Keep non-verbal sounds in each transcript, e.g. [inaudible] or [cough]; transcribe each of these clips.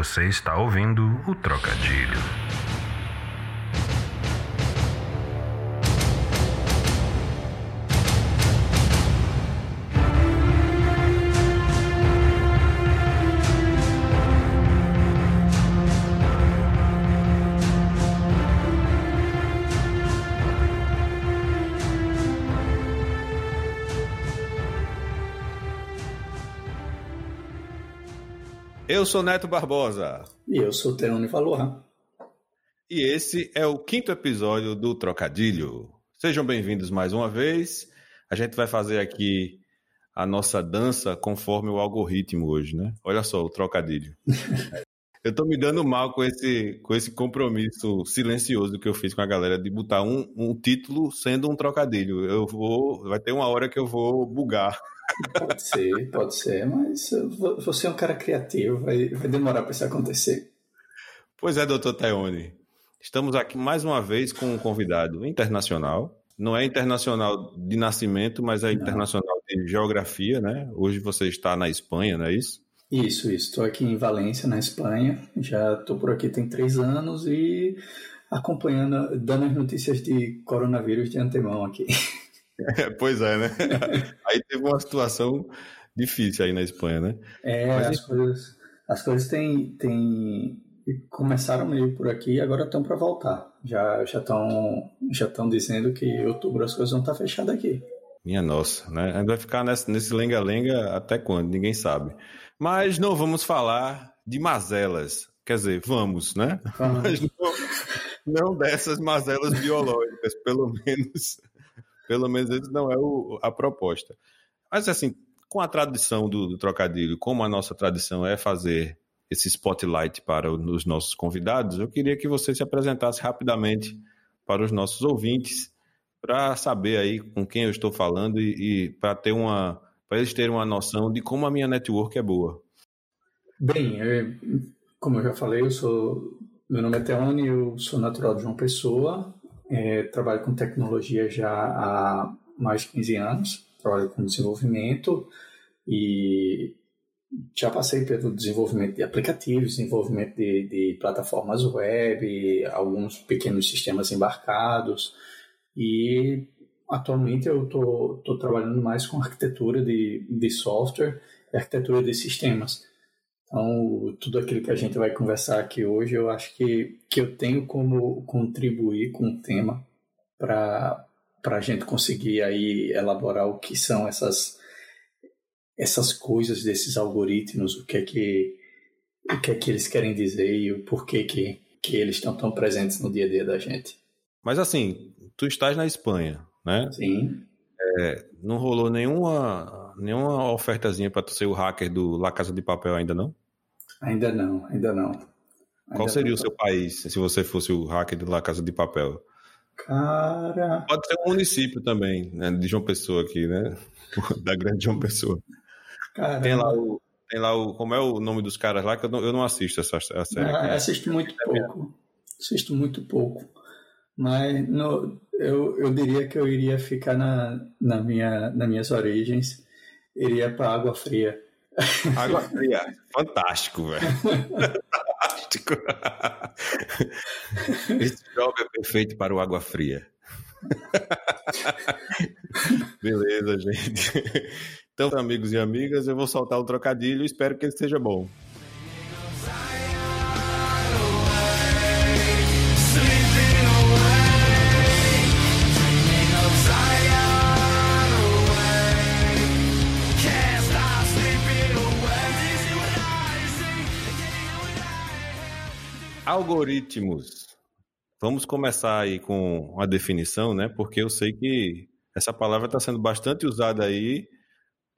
Você está ouvindo o Trocadilho. Eu sou Neto Barbosa. E eu sou Teone Valorra. E esse é o quinto episódio do Trocadilho. Sejam bem-vindos mais uma vez. A gente vai fazer aqui a nossa dança conforme o algoritmo hoje, né? Olha só o trocadilho. [laughs] eu tô me dando mal com esse, com esse compromisso silencioso que eu fiz com a galera de botar um, um título sendo um trocadilho. Eu vou. Vai ter uma hora que eu vou bugar. Pode ser, pode ser, mas você é um cara criativo, vai, vai demorar para isso acontecer. Pois é, doutor Teone. Estamos aqui mais uma vez com um convidado internacional. Não é internacional de nascimento, mas é internacional não. de geografia, né? Hoje você está na Espanha, não é isso? Isso, isso. Estou aqui em Valência, na Espanha. Já estou por aqui tem três anos e acompanhando, dando as notícias de coronavírus de antemão aqui. [laughs] pois é, né? [laughs] Aí teve uma situação difícil aí na Espanha, né? É, Mas, as, coisas, as coisas têm, têm começaram meio por aqui e agora estão para voltar. Já já estão já estão dizendo que em outubro as coisas vão estar fechadas aqui. Minha nossa, né? A gente vai ficar nesse, nesse lenga-lenga até quando? Ninguém sabe. Mas não vamos falar de mazelas. Quer dizer, vamos, né? Vamos. [laughs] Mas não, não dessas mazelas biológicas, pelo menos pelo menos esse não é o, a proposta. Mas assim, com a tradição do, do, trocadilho, como a nossa tradição é fazer esse spotlight para os nossos convidados, eu queria que você se apresentasse rapidamente para os nossos ouvintes, para saber aí com quem eu estou falando e, e para ter uma, para eles terem uma noção de como a minha network é boa. Bem, eu, como eu já falei, eu sou meu nome é Teone, eu sou natural de João Pessoa, é, trabalho com tecnologia já há mais de 15 anos, trabalho com desenvolvimento e já passei pelo desenvolvimento de aplicativos, desenvolvimento de, de plataformas web, alguns pequenos sistemas embarcados e atualmente eu estou trabalhando mais com arquitetura de, de software e arquitetura de sistemas. Então, tudo aquilo que a gente vai conversar aqui hoje, eu acho que, que eu tenho como contribuir com o tema para a gente conseguir aí elaborar o que são essas, essas coisas desses algoritmos, o que é que, o que, é que eles querem dizer e o porquê que, que eles estão tão presentes no dia a dia da gente. Mas assim, tu estás na Espanha, né? Sim. É, não rolou nenhuma, nenhuma ofertazinha para tu ser o hacker do La Casa de Papel ainda não? Ainda não, ainda não. Ainda Qual seria não. o seu país se você fosse o hacker de La Casa de Papel? Cara. Pode ser um município também, né, de João Pessoa aqui, né? [laughs] da grande João Pessoa. Caramba. Tem lá o. Tem lá o. Como é o nome dos caras lá que eu não, eu não assisto essa, essa série. Ah, assisto muito é pouco. Assisto muito pouco. Mas no, eu, eu diria que eu iria ficar na, na minha, nas minhas origens. Iria para Água Fria. Água fria. Fantástico, velho. Fantástico. Esse jogo é perfeito para o água fria. Beleza, gente. Então, amigos e amigas, eu vou soltar o trocadilho espero que ele seja bom. Algoritmos. Vamos começar aí com uma definição, né? Porque eu sei que essa palavra está sendo bastante usada aí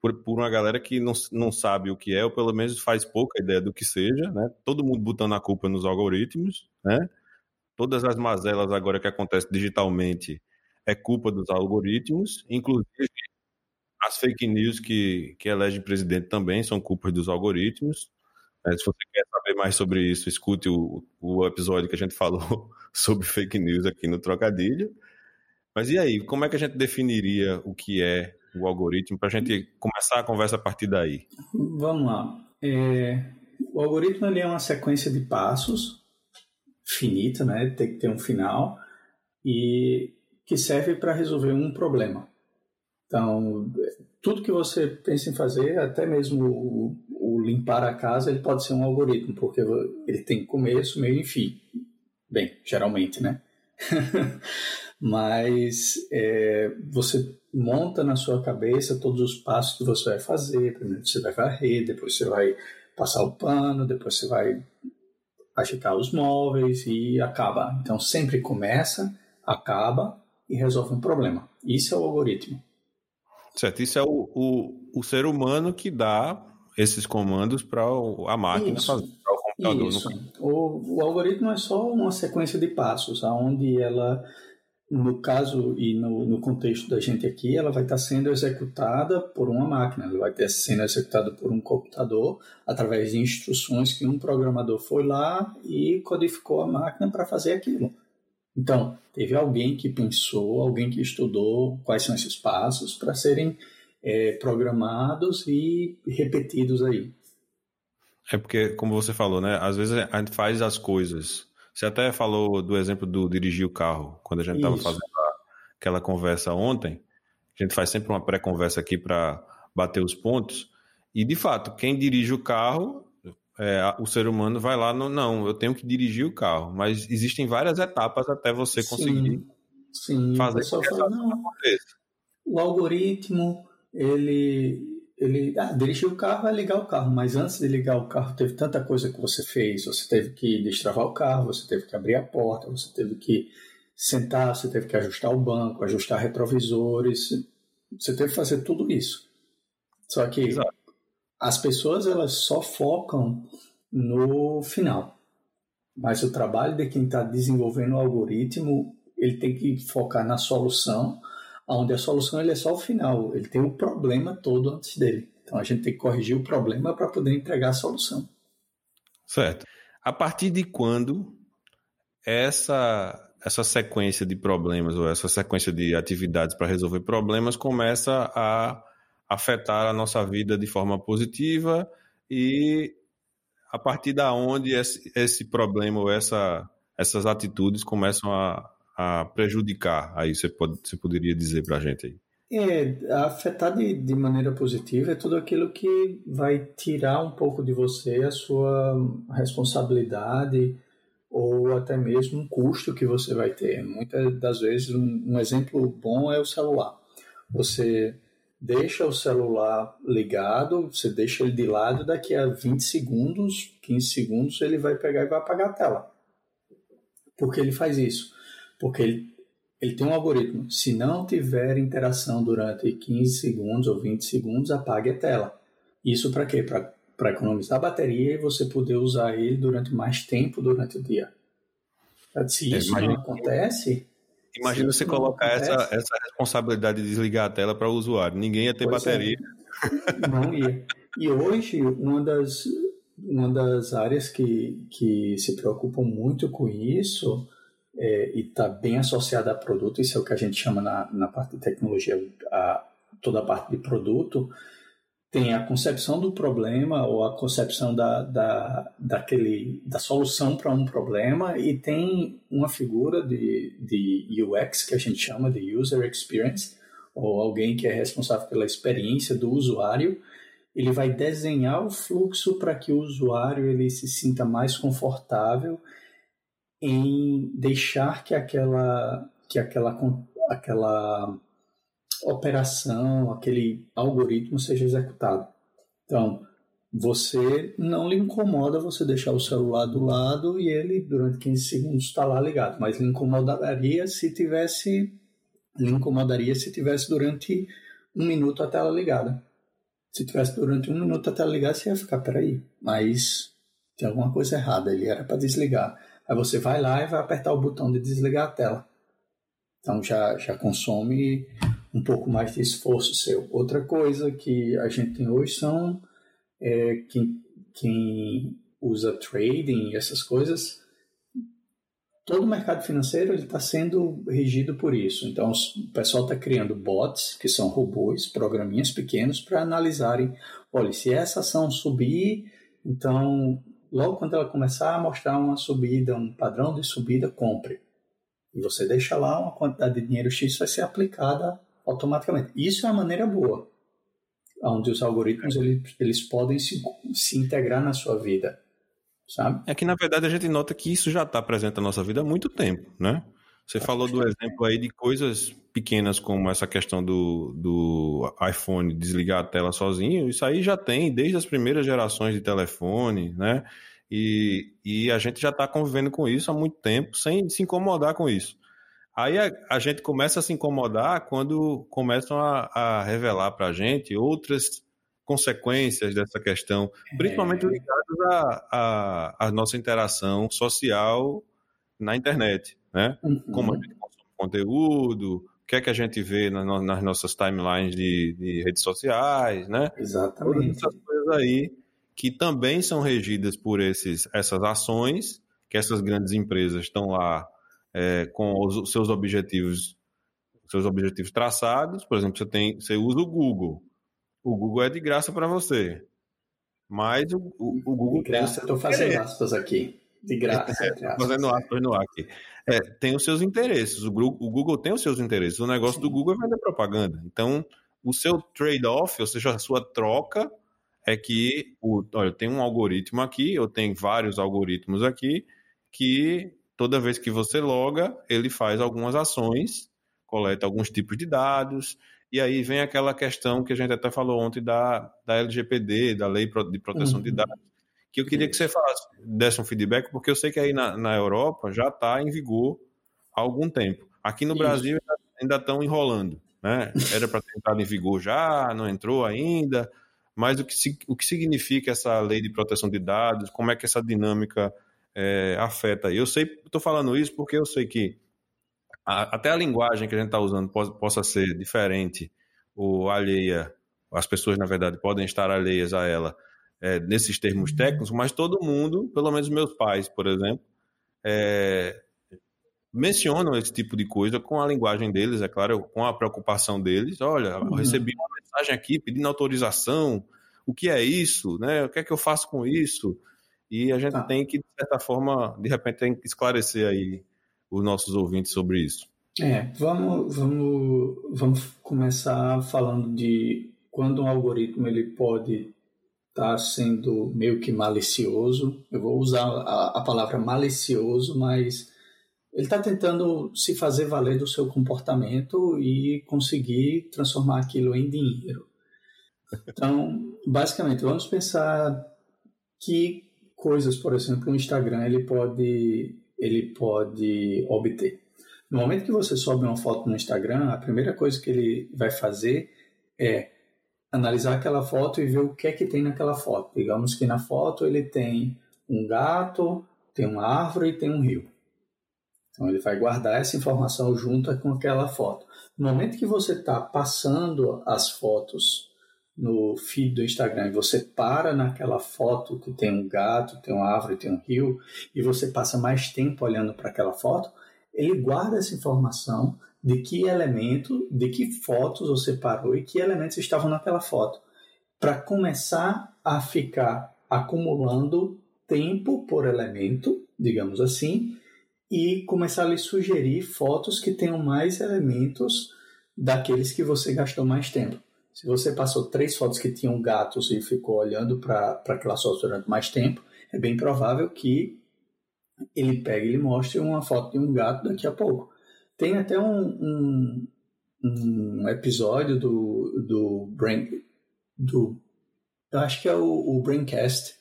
por, por, uma galera que não, não sabe o que é, ou pelo menos faz pouca ideia do que seja, né? Todo mundo botando a culpa nos algoritmos, né? Todas as mazelas agora que acontecem digitalmente é culpa dos algoritmos, inclusive as fake news que, que elegem presidente também são culpas dos algoritmos. É, se você quer saber mais sobre isso, escute o, o episódio que a gente falou [laughs] sobre fake news aqui no Trocadilho. Mas e aí, como é que a gente definiria o que é o algoritmo para a gente começar a conversa a partir daí? Vamos lá. É, o algoritmo ele é uma sequência de passos finita, né? Tem que ter um final e que serve para resolver um problema. Então, tudo que você pensa em fazer, até mesmo o, limpar a casa, ele pode ser um algoritmo, porque ele tem começo, meio e fim. Bem, geralmente, né? [laughs] Mas é, você monta na sua cabeça todos os passos que você vai fazer. Primeiro você vai varrer, depois você vai passar o pano, depois você vai agitar os móveis e acaba. Então sempre começa, acaba e resolve um problema. Isso é o algoritmo. Certo, isso é o, o, o ser humano que dá esses comandos para a máquina isso, fazer, para o computador. Isso. O, o algoritmo é só uma sequência de passos, aonde ela no caso e no, no, contexto da gente aqui, ela vai estar sendo executada por uma máquina, ela vai estar sendo executada por um computador através de instruções que um programador foi lá e codificou a máquina para fazer aquilo. Então, teve alguém que pensou, alguém que estudou quais são esses passos para serem é, programados e repetidos aí. É porque, como você falou, né? Às vezes a gente faz as coisas você até falou do exemplo do dirigir o carro, quando a gente estava fazendo aquela conversa ontem. A gente faz sempre uma pré-conversa aqui para bater os pontos. E, de fato, quem dirige o carro, é, o ser humano vai lá no. Não, eu tenho que dirigir o carro. Mas existem várias etapas até você conseguir sim, sim. fazer fala, não, aconteça. O algoritmo, ele ele ah, dirigir o carro é ligar o carro, mas antes de ligar o carro teve tanta coisa que você fez. Você teve que destravar o carro, você teve que abrir a porta, você teve que sentar, você teve que ajustar o banco, ajustar retrovisores, você teve que fazer tudo isso. Só que Exato. as pessoas elas só focam no final, mas o trabalho de quem está desenvolvendo o algoritmo ele tem que focar na solução onde a solução ele é só o final, ele tem o problema todo antes dele. Então a gente tem que corrigir o problema para poder entregar a solução. Certo. A partir de quando essa essa sequência de problemas ou essa sequência de atividades para resolver problemas começa a afetar a nossa vida de forma positiva e a partir da onde esse, esse problema ou essa, essas atitudes começam a, a prejudicar? Aí você, pode, você poderia dizer para a gente aí. É, afetar de, de maneira positiva é tudo aquilo que vai tirar um pouco de você a sua responsabilidade ou até mesmo um custo que você vai ter. Muitas das vezes, um, um exemplo bom é o celular. Você deixa o celular ligado, você deixa ele de lado, daqui a 20 segundos, 15 segundos, ele vai pegar e vai apagar a tela. Por que ele faz isso? Porque ele, ele tem um algoritmo. Se não tiver interação durante 15 segundos ou 20 segundos, apague a tela. Isso para quê? Para economizar bateria e você poder usar ele durante mais tempo durante o dia. Se isso imagina, não acontece. Imagina você colocar acontece, essa, essa responsabilidade de desligar a tela para o usuário. Ninguém ia ter é. bateria. É. Não ia. E hoje, uma das, uma das áreas que, que se preocupam muito com isso é, e está bem associada a produto, isso é o que a gente chama na, na parte de tecnologia, a, toda a parte de produto, tem a concepção do problema ou a concepção da, da, daquele, da solução para um problema e tem uma figura de, de UX que a gente chama de User Experience, ou alguém que é responsável pela experiência do usuário, ele vai desenhar o fluxo para que o usuário ele se sinta mais confortável em deixar que aquela que aquela aquela operação, aquele algoritmo seja executado. Então, você não lhe incomoda você deixar o celular do lado e ele durante 15 segundos está lá ligado, mas lhe incomodaria se tivesse lhe incomodaria se tivesse durante um minuto a tela ligada. Se tivesse durante um minuto a tela ligada, você ia ficar, peraí, mas tem alguma coisa errada, ele era para desligar. Aí você vai lá e vai apertar o botão de desligar a tela. Então já, já consome um pouco mais de esforço seu. Outra coisa que a gente tem hoje são é, quem, quem usa trading e essas coisas. Todo o mercado financeiro está sendo regido por isso. Então, o pessoal está criando bots, que são robôs, programinhas pequenos, para analisarem: olha, se essa ação subir Então, logo quando ela começar a mostrar uma subida, um padrão de subida, compre. E você deixa lá uma quantidade de dinheiro X vai ser aplicada automaticamente. Isso é a maneira boa, onde os algoritmos eles, eles podem se, se integrar na sua vida, sabe? É que na verdade a gente nota que isso já está presente na nossa vida há muito tempo, né? Você falou do exemplo aí de coisas pequenas como essa questão do, do iPhone desligar a tela sozinho. Isso aí já tem desde as primeiras gerações de telefone, né? E, e a gente já está convivendo com isso há muito tempo sem se incomodar com isso. Aí a, a gente começa a se incomodar quando começam a, a revelar para a gente outras consequências dessa questão, principalmente é. ligadas à nossa interação social na internet né? Uhum. Como a gente consome conteúdo, o que é que a gente vê na, nas nossas timelines de, de, redes sociais, né? Exatamente. Todas essas coisas aí que também são regidas por esses, essas ações que essas grandes empresas estão lá é, com os seus objetivos seus objetivos traçados. Por exemplo, você tem você usa o Google. O Google é de graça para você. Mas o, o, o Google. De graça, estou fazendo aspas aqui. De graça. É, fazendo aspas no ar aqui. É, tem os seus interesses. O Google tem os seus interesses. O negócio Sim. do Google é vender propaganda. Então, o seu trade-off, ou seja, a sua troca, é que o, olha, eu tenho um algoritmo aqui, eu tenho vários algoritmos aqui, que toda vez que você loga, ele faz algumas ações, coleta alguns tipos de dados, e aí vem aquela questão que a gente até falou ontem da, da LGPD, da Lei de Proteção uhum. de Dados, que eu queria que você falasse, desse um feedback, porque eu sei que aí na, na Europa já está em vigor há algum tempo. Aqui no Isso. Brasil ainda estão enrolando. Né? Era para ter entrado em vigor já, não entrou ainda. Mas o que, o que significa essa lei de proteção de dados? Como é que essa dinâmica é, afeta? Eu sei, estou falando isso porque eu sei que a, até a linguagem que a gente está usando possa, possa ser diferente ou alheia. As pessoas, na verdade, podem estar alheias a ela é, nesses termos uhum. técnicos, mas todo mundo, pelo menos meus pais, por exemplo, é, mencionam esse tipo de coisa com a linguagem deles, é claro, com a preocupação deles. Olha, eu uhum. recebi uma mensagem aqui pedindo autorização, o que é isso, né? O que é que eu faço com isso? E a gente tá. tem que, de certa forma, de repente, tem que esclarecer aí os nossos ouvintes sobre isso. É, vamos, vamos, vamos começar falando de quando um algoritmo ele pode está sendo meio que malicioso. Eu vou usar a, a palavra malicioso, mas ele está tentando se fazer valer do seu comportamento e conseguir transformar aquilo em dinheiro. Então, basicamente, vamos pensar que coisas, por exemplo, o Instagram ele pode ele pode obter. No momento que você sobe uma foto no Instagram, a primeira coisa que ele vai fazer é analisar aquela foto e ver o que é que tem naquela foto. Digamos que na foto ele tem um gato, tem uma árvore e tem um rio. Então ele vai guardar essa informação junto com aquela foto. No momento que você está passando as fotos no feed do Instagram e você para naquela foto que tem um gato, tem uma árvore, tem um rio, e você passa mais tempo olhando para aquela foto, ele guarda essa informação de que elemento, de que fotos você parou e que elementos estavam naquela foto, para começar a ficar acumulando tempo por elemento, digamos assim, e começar a lhe sugerir fotos que tenham mais elementos daqueles que você gastou mais tempo. Se você passou três fotos que tinham gatos e ficou olhando para aquelas fotos durante mais tempo, é bem provável que ele pegue e mostre uma foto de um gato daqui a pouco. Tem até um, um, um episódio do, do Brain. Do, eu acho que é o, o Braincast.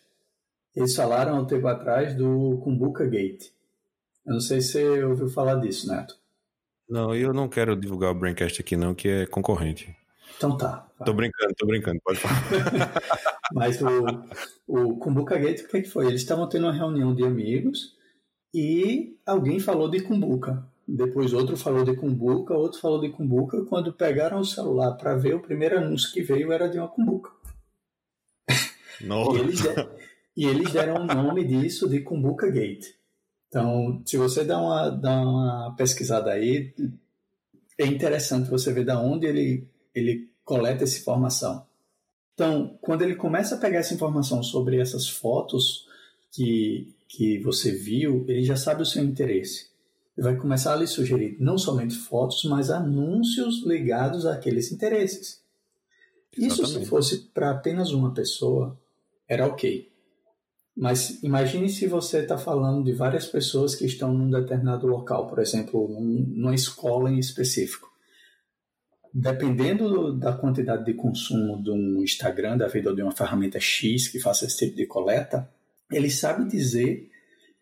Eles falaram há um tempo atrás do Kumbuka Gate. Eu não sei se você ouviu falar disso, Neto. Não, eu não quero divulgar o Braincast aqui, não, que é concorrente. Então tá. Vai. Tô brincando, tô brincando, pode falar. [laughs] Mas o, o Kumbuka Gate, o que, é que foi? Eles estavam tendo uma reunião de amigos e alguém falou de Kumbuka. Depois outro falou de cumbuca, outro falou de cumbuca. Quando pegaram o celular para ver, o primeiro anúncio que veio era de uma cumbuca. Nossa. e, eles deram, e eles deram o nome disso de Cumbuca Gate. Então, se você dá uma, dá uma pesquisada aí, é interessante você ver da onde ele, ele coleta essa informação. Então, quando ele começa a pegar essa informação sobre essas fotos que, que você viu, ele já sabe o seu interesse. Ele vai começar a lhe sugerir não somente fotos, mas anúncios ligados àqueles interesses. Isso se fosse para apenas uma pessoa, era ok. Mas imagine se você está falando de várias pessoas que estão num determinado local, por exemplo, numa escola em específico. Dependendo da quantidade de consumo de um Instagram, da vida ou de uma ferramenta X que faça esse tipo de coleta, ele sabe dizer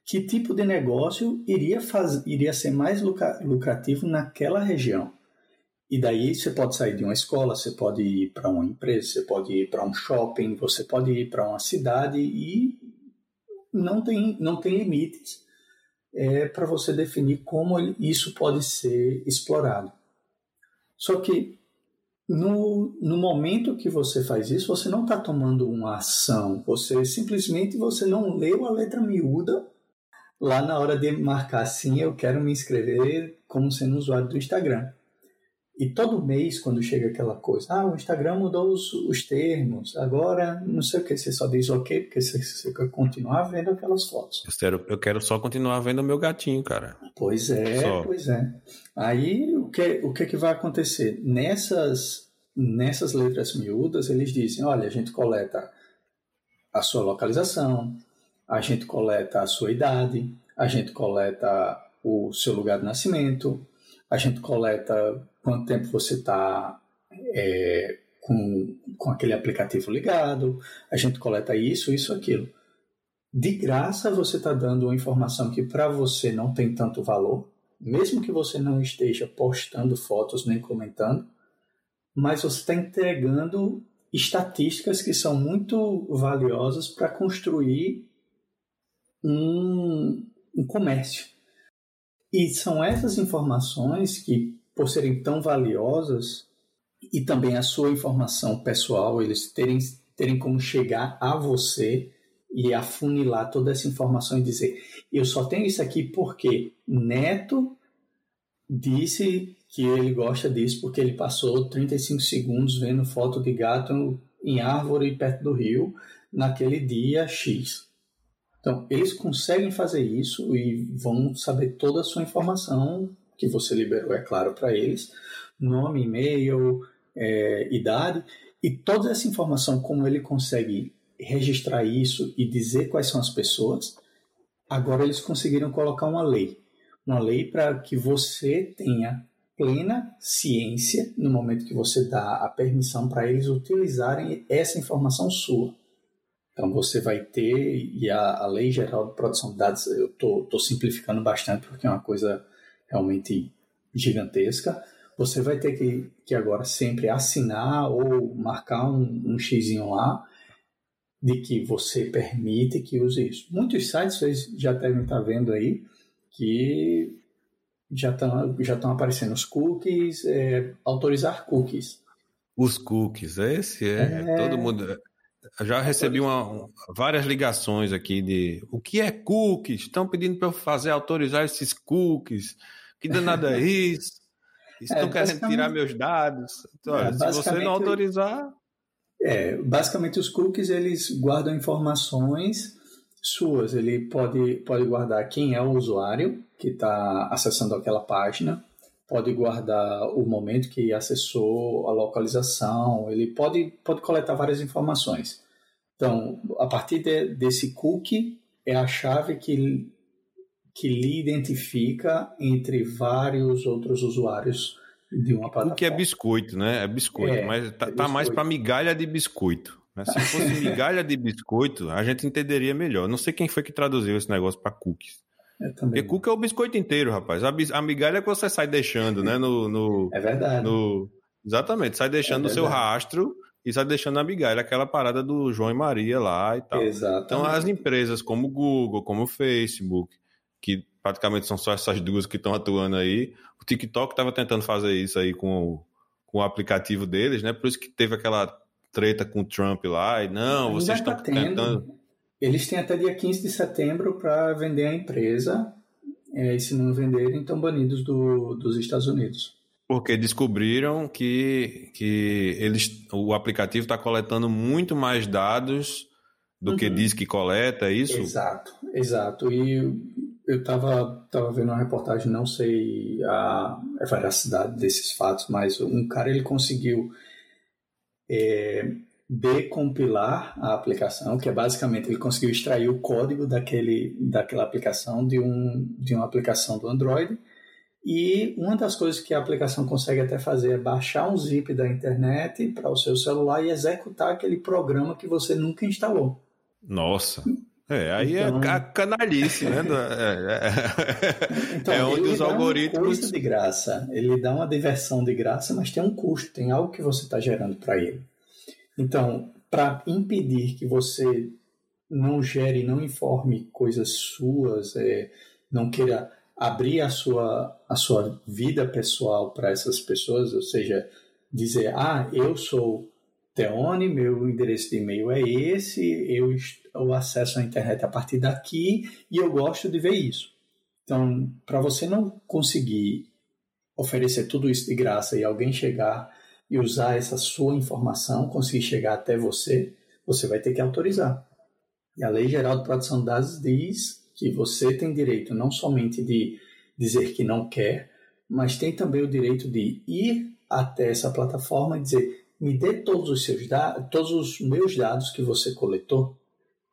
que tipo de negócio iria, faz, iria ser mais lucrativo naquela região. E daí você pode sair de uma escola, você pode ir para uma empresa, você pode ir para um shopping, você pode ir para uma cidade e não tem, não tem limites é, para você definir como isso pode ser explorado. Só que no, no momento que você faz isso, você não está tomando uma ação, você simplesmente você não leu a letra miúda lá na hora de marcar assim, eu quero me inscrever como sendo usuário do Instagram. E todo mês, quando chega aquela coisa, ah, o Instagram mudou os, os termos, agora não sei o que, você só diz ok, porque você, você quer continuar vendo aquelas fotos. Eu quero, eu quero só continuar vendo o meu gatinho, cara. Pois é, só. pois é. Aí o que, o que, que vai acontecer? Nessas, nessas letras miúdas, eles dizem: olha, a gente coleta a sua localização, a gente coleta a sua idade, a gente coleta o seu lugar de nascimento, a gente coleta quanto tempo você está é, com, com aquele aplicativo ligado, a gente coleta isso, isso, aquilo. De graça você está dando uma informação que para você não tem tanto valor, mesmo que você não esteja postando fotos nem comentando, mas você está entregando estatísticas que são muito valiosas para construir um, um comércio. E são essas informações que, por serem tão valiosas, e também a sua informação pessoal, eles terem, terem como chegar a você e afunilar toda essa informação e dizer: eu só tenho isso aqui porque Neto disse que ele gosta disso porque ele passou 35 segundos vendo foto de gato em árvore perto do rio naquele dia X. Então, eles conseguem fazer isso e vão saber toda a sua informação que você liberou, é claro, para eles: nome, e-mail, é, idade, e toda essa informação, como ele consegue registrar isso e dizer quais são as pessoas, agora eles conseguiram colocar uma lei. Uma lei para que você tenha plena ciência no momento que você dá a permissão para eles utilizarem essa informação sua. Então você vai ter, e a, a Lei Geral de Proteção de Dados, eu estou simplificando bastante porque é uma coisa realmente gigantesca, você vai ter que, que agora sempre assinar ou marcar um, um xizinho lá de que você permite que use isso. Muitos sites vocês já devem estar vendo aí que já estão já estão aparecendo os cookies, é, autorizar cookies. Os cookies, esse é, é, todo mundo já recebi uma, várias ligações aqui de o que é cookies? Estão pedindo para eu fazer autorizar esses cookies. Que danada é isso? Estão é, querendo tirar meus dados. Então, é, se você não autorizar. É, basicamente os cookies eles guardam informações suas. Ele pode, pode guardar quem é o usuário que está acessando aquela página, pode guardar o momento que acessou, a localização, ele pode, pode coletar várias informações. Então, a partir de, desse cookie, é a chave que, que lhe identifica entre vários outros usuários de uma plataforma. Cookie é biscoito, né? É biscoito, é, mas tá, é tá mais para migalha de biscoito. Né? Se fosse [laughs] migalha de biscoito, a gente entenderia melhor. Não sei quem foi que traduziu esse negócio para cookies. Porque cuca é o biscoito inteiro, rapaz. A, a migalha que você sai deixando, né? No, no, [laughs] é verdade. No, exatamente, sai deixando é o seu rastro e sai deixando a migalha, aquela parada do João e Maria lá e tal. Exatamente. Então as empresas como o Google, como o Facebook, que praticamente são só essas duas que estão atuando aí, o TikTok estava tentando fazer isso aí com, com o aplicativo deles, né? Por isso que teve aquela treta com o Trump lá, e não, vocês estão tá tentando eles têm até dia 15 de setembro para vender a empresa, é, e se não venderem, estão banidos do, dos Estados Unidos. Porque descobriram que, que eles, o aplicativo está coletando muito mais dados do uhum. que diz que coleta, é isso? Exato, exato. E eu estava tava vendo uma reportagem, não sei a, a veracidade desses fatos, mas um cara ele conseguiu é, decompilar a aplicação, que é basicamente ele conseguiu extrair o código daquele, daquela aplicação de, um, de uma aplicação do Android. E uma das coisas que a aplicação consegue até fazer é baixar um zip da internet para o seu celular e executar aquele programa que você nunca instalou. Nossa! É, aí é então, é a canalice, né? É, é, então, é onde os algoritmos. Uma de graça, ele dá uma diversão de graça, mas tem um custo, tem algo que você está gerando para ele. Então, para impedir que você não gere, não informe coisas suas, é, não queira abrir a sua, a sua vida pessoal para essas pessoas, ou seja, dizer, ah, eu sou Teone, meu endereço de e-mail é esse, eu, eu acesso a internet a partir daqui e eu gosto de ver isso. Então, para você não conseguir oferecer tudo isso de graça e alguém chegar e usar essa sua informação, conseguir chegar até você, você vai ter que autorizar. E a Lei Geral de Proteção de Dados diz que você tem direito não somente de dizer que não quer, mas tem também o direito de ir até essa plataforma e dizer: me dê todos os seus dados, todos os meus dados que você coletou.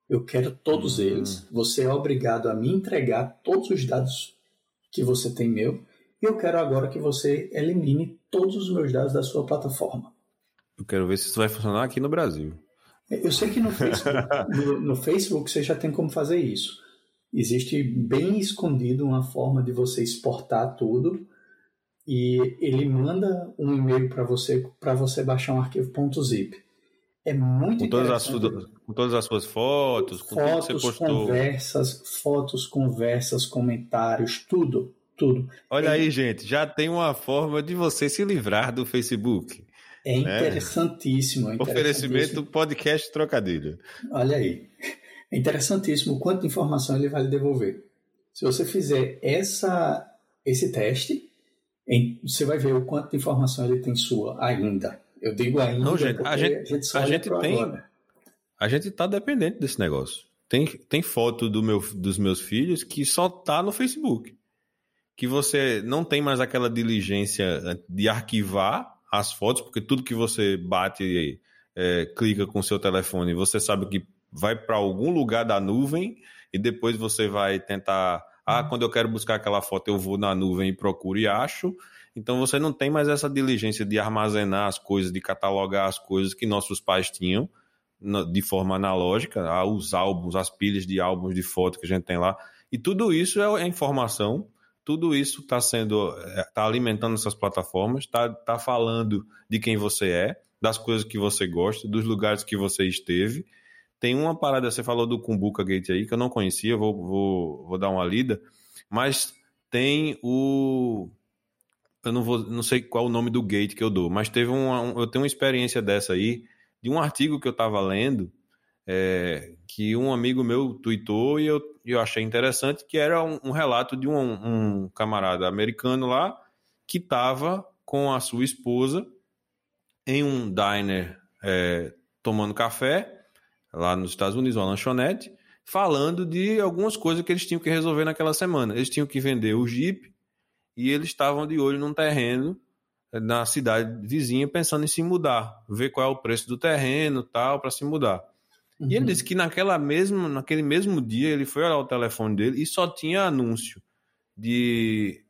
Eu quero todos uhum. eles. Você é obrigado a me entregar todos os dados que você tem meu eu quero agora que você elimine todos os meus dados da sua plataforma. Eu quero ver se isso vai funcionar aqui no Brasil. Eu sei que no [laughs] Facebook, no, no Facebook você já tem como fazer isso. Existe bem escondido uma forma de você exportar tudo e ele manda um e-mail para você para você baixar um arquivo .zip. É muito com todas as com todas as suas fotos, com fotos, tudo que você postou. conversas, fotos, conversas, comentários, tudo tudo. Olha é, aí, gente, já tem uma forma de você se livrar do Facebook. É interessantíssimo. Né? Oferecimento podcast trocadilho. Olha aí. É interessantíssimo quanto informação ele vai lhe devolver. Se você fizer essa, esse teste, você vai ver o quanto de informação ele tem sua ainda. Eu digo ainda Não, gente, a gente, a gente, a gente tem. Agora. A gente está dependente desse negócio. Tem, tem foto do meu, dos meus filhos que só tá no Facebook que você não tem mais aquela diligência de arquivar as fotos, porque tudo que você bate é, clica com o seu telefone, você sabe que vai para algum lugar da nuvem e depois você vai tentar. Ah, quando eu quero buscar aquela foto, eu vou na nuvem e procuro e acho. Então você não tem mais essa diligência de armazenar as coisas, de catalogar as coisas que nossos pais tinham de forma analógica, ah, os álbuns, as pilhas de álbuns de foto que a gente tem lá. E tudo isso é informação tudo isso está sendo, está eh, alimentando essas plataformas, está tá falando de quem você é, das coisas que você gosta, dos lugares que você esteve. Tem uma parada, você falou do Kumbuka Gate aí, que eu não conhecia, vou, vou, vou dar uma lida, mas tem o. Eu não, vou, não sei qual o nome do gate que eu dou, mas teve uma, um, eu tenho uma experiência dessa aí, de um artigo que eu estava lendo, é, que um amigo meu tweetou e eu, eu achei interessante, que era um, um relato de um, um, camarada americano lá que estava com a sua esposa em um diner é, tomando café, lá nos Estados Unidos, uma lanchonete, falando de algumas coisas que eles tinham que resolver naquela semana. Eles tinham que vender o Jeep e eles estavam de olho num terreno é, na cidade vizinha pensando em se mudar, ver qual é o preço do terreno tal para se mudar. Uhum. E ele uhum. disse que naquela mesmo, naquele mesmo dia ele foi olhar o telefone dele e só tinha anúncio de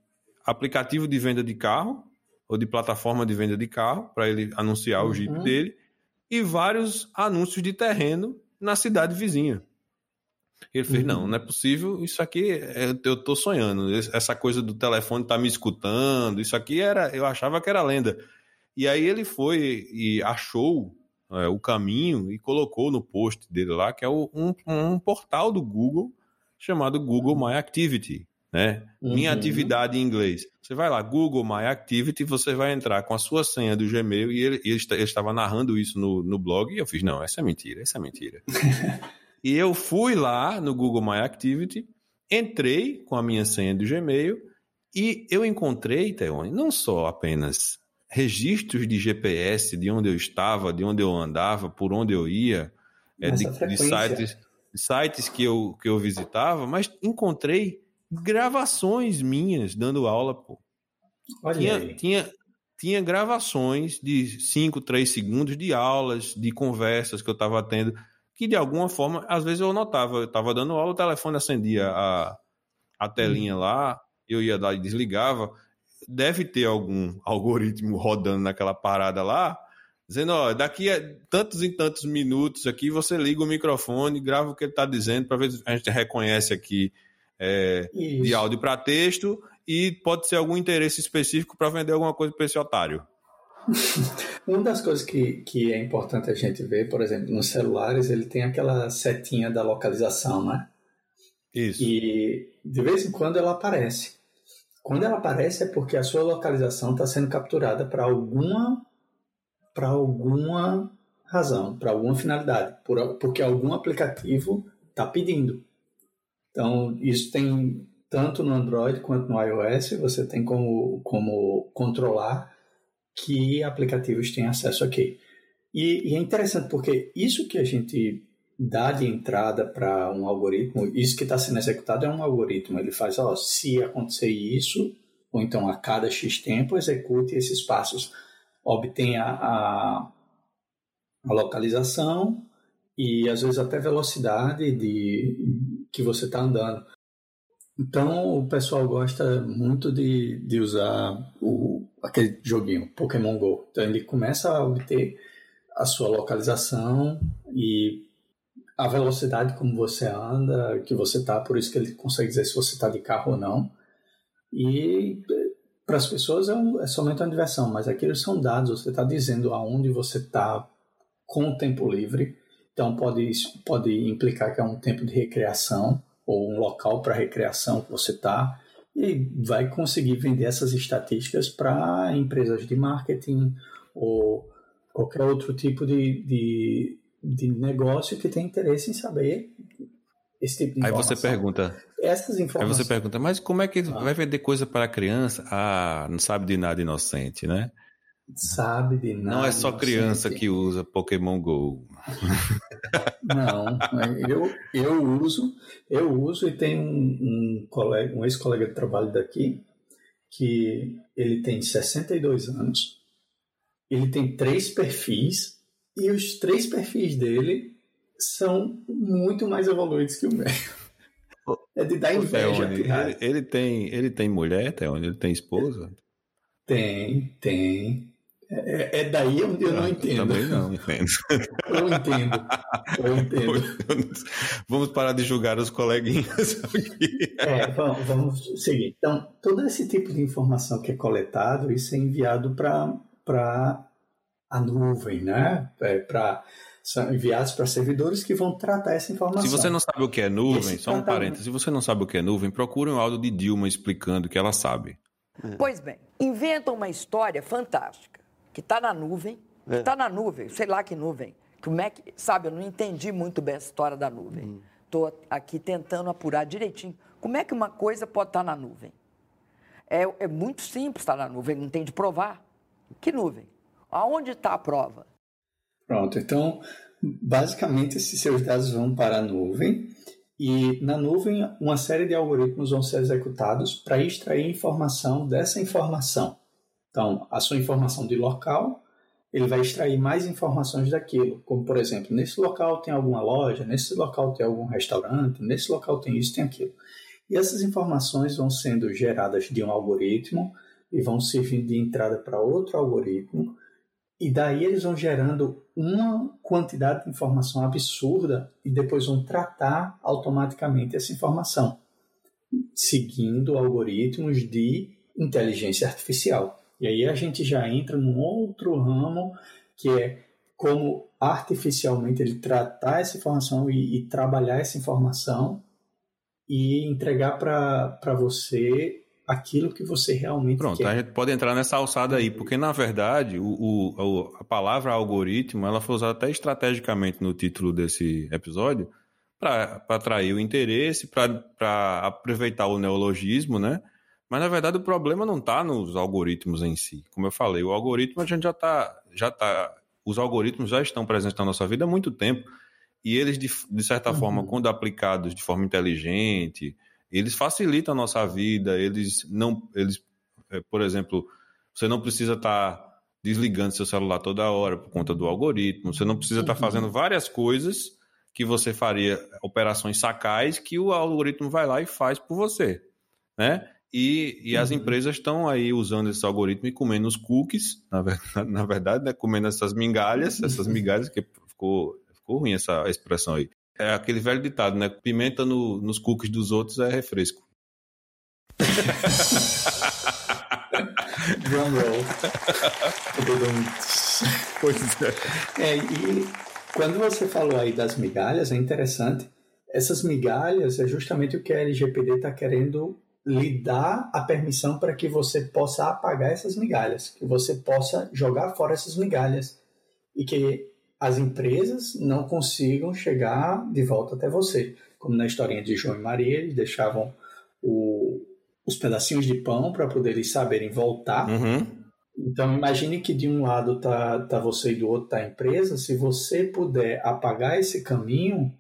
aplicativo de venda de carro ou de plataforma de venda de carro para ele anunciar uhum. o Jeep dele e vários anúncios de terreno na cidade vizinha. Ele fez, uhum. não, não é possível, isso aqui é, eu tô sonhando, essa coisa do telefone tá me escutando, isso aqui era, eu achava que era lenda. E aí ele foi e achou é, o caminho e colocou no post dele lá, que é o, um, um, portal do Google chamado Google My Activity. Né? Uhum. Minha atividade em inglês. Você vai lá, Google My Activity, você vai entrar com a sua senha do Gmail e ele, ele, ele estava narrando isso no, no blog e eu fiz, não, essa é mentira, essa é mentira. [laughs] e eu fui lá no Google My Activity, entrei com a minha senha do Gmail E eu encontrei, Teone, não só apenas registros de GPS de onde eu estava, de onde eu andava, por onde eu ia, é, de, de, sites, sites que, eu, que eu visitava, mas encontrei gravações minhas dando aula, pô. Olha tinha, aí. tinha, tinha gravações de 5, 3 segundos de aulas, de conversas que eu estava tendo, que de alguma forma, às vezes eu notava, eu estava dando aula, o telefone acendia a, a telinha hum. lá, eu ia lá e desligava. Deve ter algum algoritmo rodando naquela parada lá, dizendo, ó, daqui a tantos e tantos minutos aqui, você liga o microfone, grava o que ele está dizendo, para ver se a gente reconhece aqui é, de áudio para texto e pode ser algum interesse específico para vender alguma coisa para esse otário. [laughs] Uma das coisas que, que é importante a gente ver, por exemplo, nos celulares, ele tem aquela setinha da localização, né? Isso. E de vez em quando ela aparece. Quando ela aparece é porque a sua localização está sendo capturada para alguma para alguma razão, para alguma finalidade, por, porque algum aplicativo está pedindo. Então, isso tem tanto no Android quanto no iOS, você tem como, como controlar que aplicativos têm acesso aqui. E, e é interessante porque isso que a gente dá de entrada para um algoritmo, isso que está sendo executado é um algoritmo. Ele faz, ó, se acontecer isso, ou então a cada X tempo, execute esses passos. Obtenha a, a localização e às vezes até velocidade de que você está andando. Então o pessoal gosta muito de, de usar o, aquele joguinho, Pokémon Go. Então ele começa a obter a sua localização e a velocidade como você anda, que você está, por isso que ele consegue dizer se você está de carro ou não. E para as pessoas é, um, é, somente uma diversão, mas aqueles são dados, você está dizendo aonde você está com o tempo livre, então pode, pode implicar que é um tempo de recreação ou um local para recreação que você está e vai conseguir vender essas estatísticas para empresas de marketing ou qualquer outro tipo de, de, de negócio que tem interesse em saber esse tipo de informação. Aí você pergunta. Essas informações. Aí você pergunta, mas como é que ah. vai vender coisa para criança? Ah, não sabe de nada inocente, né? Sabe de nada. Não é só criança que usa Pokémon Go. Não, eu, eu uso, eu uso e tem um, um colega, um ex-colega de trabalho daqui que ele tem 62 anos, ele tem três perfis e os três perfis dele são muito mais evoluídos que o meu. É de dar inveja. Ele, ele, tem, ele tem mulher, Teone? Ele tem esposa? Tem, tem. É, é daí onde eu não, não [laughs] entendo. Também não entendo. Eu entendo. [laughs] Eu entendo. Vamos parar de julgar os coleguinhas [laughs] aqui. É, vamos, vamos seguir. Então, todo esse tipo de informação que é coletado, isso é enviado para a nuvem, né? É, para são enviados para servidores que vão tratar essa informação. Se você não sabe o que é nuvem, só um parênteses, se você não sabe o que é nuvem, procure um áudio de Dilma explicando que ela sabe. Pois bem, inventa uma história fantástica que está na nuvem, está é. na nuvem, sei lá que nuvem. Como é que, sabe, eu não entendi muito bem a história da nuvem. Estou hum. aqui tentando apurar direitinho. Como é que uma coisa pode estar tá na nuvem? É, é muito simples estar tá na nuvem, não tem de provar. Que nuvem? Aonde está a prova? Pronto, então, basicamente, esses seus dados vão para a nuvem e na nuvem uma série de algoritmos vão ser executados para extrair informação dessa informação. Então, a sua informação de local, ele vai extrair mais informações daquilo, como por exemplo, nesse local tem alguma loja, nesse local tem algum restaurante, nesse local tem isso, tem aquilo. E essas informações vão sendo geradas de um algoritmo e vão servindo de entrada para outro algoritmo, e daí eles vão gerando uma quantidade de informação absurda e depois vão tratar automaticamente essa informação, seguindo algoritmos de inteligência artificial. E aí a gente já entra num outro ramo que é como artificialmente ele tratar essa informação e, e trabalhar essa informação e entregar para você aquilo que você realmente Pronto, quer. Pronto, a gente pode entrar nessa alçada aí, porque na verdade o, o, a palavra algoritmo ela foi usada até estrategicamente no título desse episódio para atrair o interesse, para aproveitar o neologismo, né? Mas na verdade o problema não está nos algoritmos em si. Como eu falei, o algoritmo a gente já está, já tá, os algoritmos já estão presentes na nossa vida há muito tempo e eles de, de certa uhum. forma, quando aplicados de forma inteligente, eles facilitam a nossa vida. Eles não, eles, é, por exemplo, você não precisa estar tá desligando seu celular toda hora por conta do algoritmo. Você não precisa estar tá fazendo várias coisas que você faria operações sacais que o algoritmo vai lá e faz por você, né? E, e as uhum. empresas estão aí usando esse algoritmo e comendo os cookies, na verdade, [laughs] na verdade né? comendo essas migalhas, essas [laughs] migalhas, que ficou, ficou ruim essa expressão aí. É aquele velho ditado, né? Pimenta no, nos cookies dos outros é refresco. [laughs] Drum roll. [laughs] pois é. é. E quando você falou aí das migalhas, é interessante. Essas migalhas é justamente o que a LGPD está querendo lhe dar a permissão para que você possa apagar essas migalhas, que você possa jogar fora essas migalhas e que as empresas não consigam chegar de volta até você. Como na historinha de João e Maria, eles deixavam o, os pedacinhos de pão para poder eles saberem voltar. Uhum. Então imagine que de um lado tá, tá você e do outro tá a empresa. Se você puder apagar esse caminho,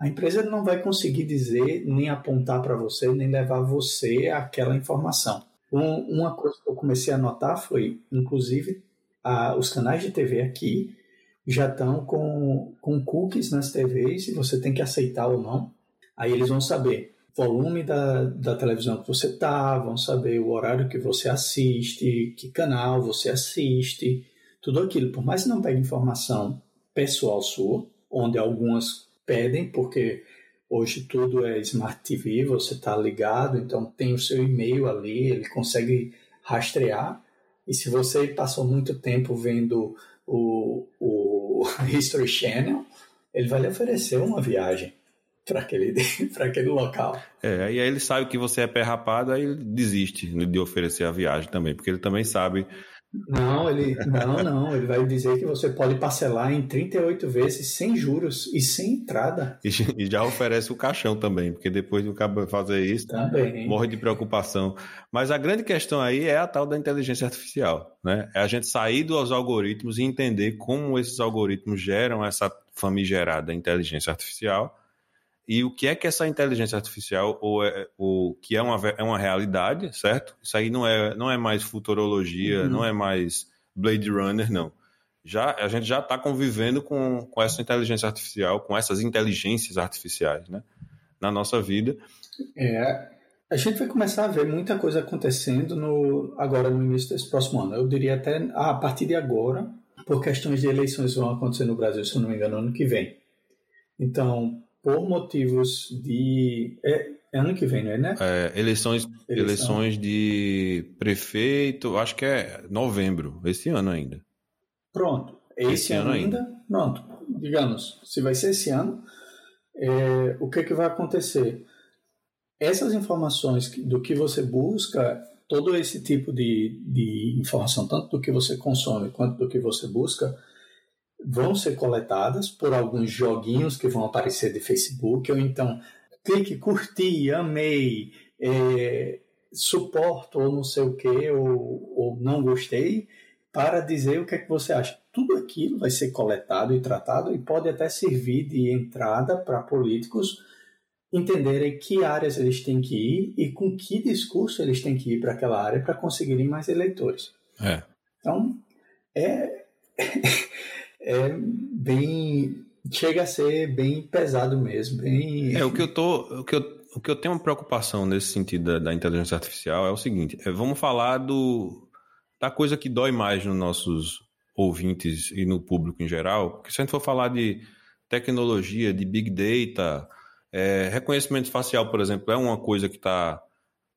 a empresa não vai conseguir dizer nem apontar para você nem levar você àquela informação. Um, uma coisa que eu comecei a notar foi, inclusive, a, os canais de TV aqui já estão com, com cookies nas TVs e você tem que aceitar ou não. Aí eles vão saber volume da, da televisão que você tá, vão saber o horário que você assiste, que canal você assiste, tudo aquilo. Por mais que não pegue informação pessoal sua, onde algumas pedem, porque hoje tudo é Smart TV, você está ligado, então tem o seu e-mail ali, ele consegue rastrear. E se você passou muito tempo vendo o, o [laughs] History Channel, ele vai lhe oferecer uma viagem para aquele, [laughs] aquele local. É, e aí ele sabe que você é pé rapado, aí ele desiste de oferecer a viagem também, porque ele também sabe. Não, ele não, não, ele vai dizer que você pode parcelar em 38 vezes sem juros e sem entrada. E, já oferece o caixão também, porque depois do cabo fazer isso, também. morre de preocupação. Mas a grande questão aí é a tal da inteligência artificial, né? É a gente sair dos algoritmos e entender como esses algoritmos geram essa famigerada inteligência artificial e o que é que essa inteligência artificial, ou, é, ou que é uma, é uma realidade, certo? Isso aí não é, não é mais futurologia, uhum. não é mais Blade Runner, não. Já, a gente já está convivendo com, com essa inteligência artificial, com essas inteligências artificiais, né? Na nossa vida. É, a gente vai começar a ver muita coisa acontecendo no, agora no início desse próximo ano. Eu diria até ah, a partir de agora, por questões de eleições vão acontecer no Brasil, se eu não me engano, ano que vem. Então, por motivos de. É, é ano que vem, não é, né? É, eleições, Eleição. eleições de prefeito, acho que é novembro, esse ano ainda. Pronto. Esse, esse ano, ano ainda, ainda, pronto. Digamos, se vai ser esse ano, é, o que, que vai acontecer? Essas informações do que você busca, todo esse tipo de, de informação, tanto do que você consome quanto do que você busca, vão ser coletadas por alguns joguinhos que vão aparecer de Facebook, ou então clique, curti, amei, é, suporto ou não sei o que, ou, ou não gostei, para dizer o que é que você acha. Tudo aquilo vai ser coletado e tratado e pode até servir de entrada para políticos entenderem que áreas eles têm que ir e com que discurso eles têm que ir para aquela área para conseguirem mais eleitores. É. Então, é [laughs] é bem chega a ser bem pesado mesmo, bem É o que eu tô, o que eu, o que eu tenho uma preocupação nesse sentido da, da inteligência artificial é o seguinte, é, vamos falar do da coisa que dói mais nos nossos ouvintes e no público em geral, porque se a gente for falar de tecnologia, de big data, é, reconhecimento facial, por exemplo, é uma coisa que está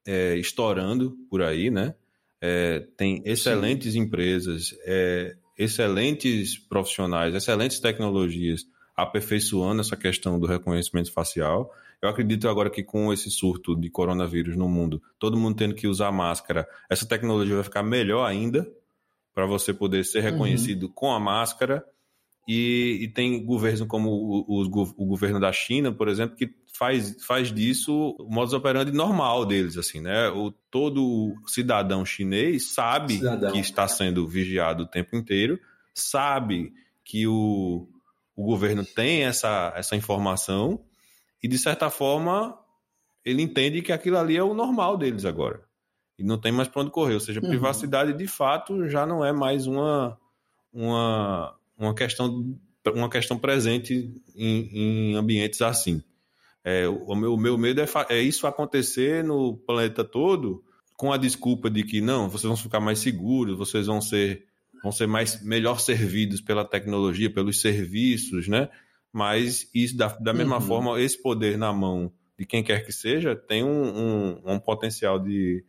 é, estourando por aí, né? É, tem excelentes Sim. empresas, é, excelentes profissionais, excelentes tecnologias aperfeiçoando essa questão do reconhecimento facial. Eu acredito agora que com esse surto de coronavírus no mundo, todo mundo tendo que usar máscara, essa tecnologia vai ficar melhor ainda para você poder ser uhum. reconhecido uhum. com a máscara E, e tem governos como o, o, o, governo da China, por exemplo, que faz, faz disso o modus operandi normal deles, assim, né? O, todo cidadão chinês sabe cidadão. que está sendo vigiado o tempo inteiro, sabe que o, o governo tem essa, essa informação e, de certa forma, ele entende que aquilo ali é o normal deles agora. E não tem mais para onde correr. Ou seja, uhum. privacidade, de fato, já não é mais uma, uma, uma, questão, uma questão presente em, em ambientes assim. É, o, meu, o meu medo é, é isso acontecer no planeta todo com a desculpa de que não, vocês vão ficar mais seguros, vocês vão ser vão ser mais melhor servidos pela tecnologia, pelos serviços, né? Mas isso da, da mesma uhum. forma, esse poder na mão de quem quer que seja, tem um, um, um potencial de,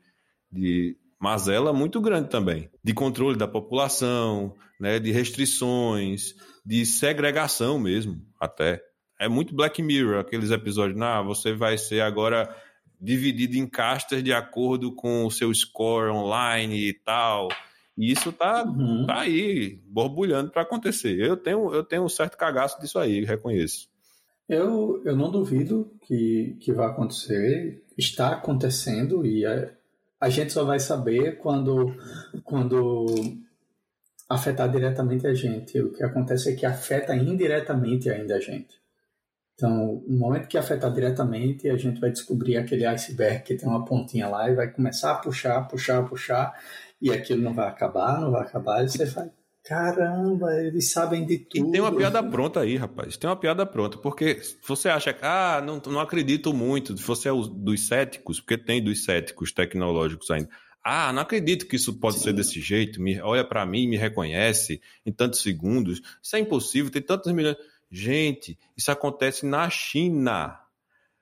de mazela muito grande também, de controle da população, né, de restrições, de segregação mesmo, até. É muito Black Mirror, aqueles episódios, ah, você vai ser agora dividido em castas de acordo com o seu score online e tal. E isso tá, uhum. tá aí, borbulhando para acontecer. Eu tenho, eu tenho um certo cagaço disso aí, reconheço. Eu, eu não duvido que, que vai acontecer, está acontecendo e a, a gente só vai saber quando, quando afetar diretamente a gente. O que acontece é que afeta indiretamente ainda a gente. Então, no momento que afetar diretamente, a gente vai descobrir aquele iceberg que tem uma pontinha lá e vai começar a puxar, puxar, puxar, e aquilo não vai acabar, não vai acabar, e você vai, Caramba, eles sabem de tudo. E tem uma piada pronta aí, rapaz. Tem uma piada pronta. Porque você acha que, ah, não, não acredito muito. Se você é dos céticos, porque tem dos céticos tecnológicos ainda. Ah, não acredito que isso pode Sim. ser desse jeito. Me, olha para mim, me reconhece em tantos segundos. Isso é impossível, tem tantos milhões. Gente, isso acontece na China.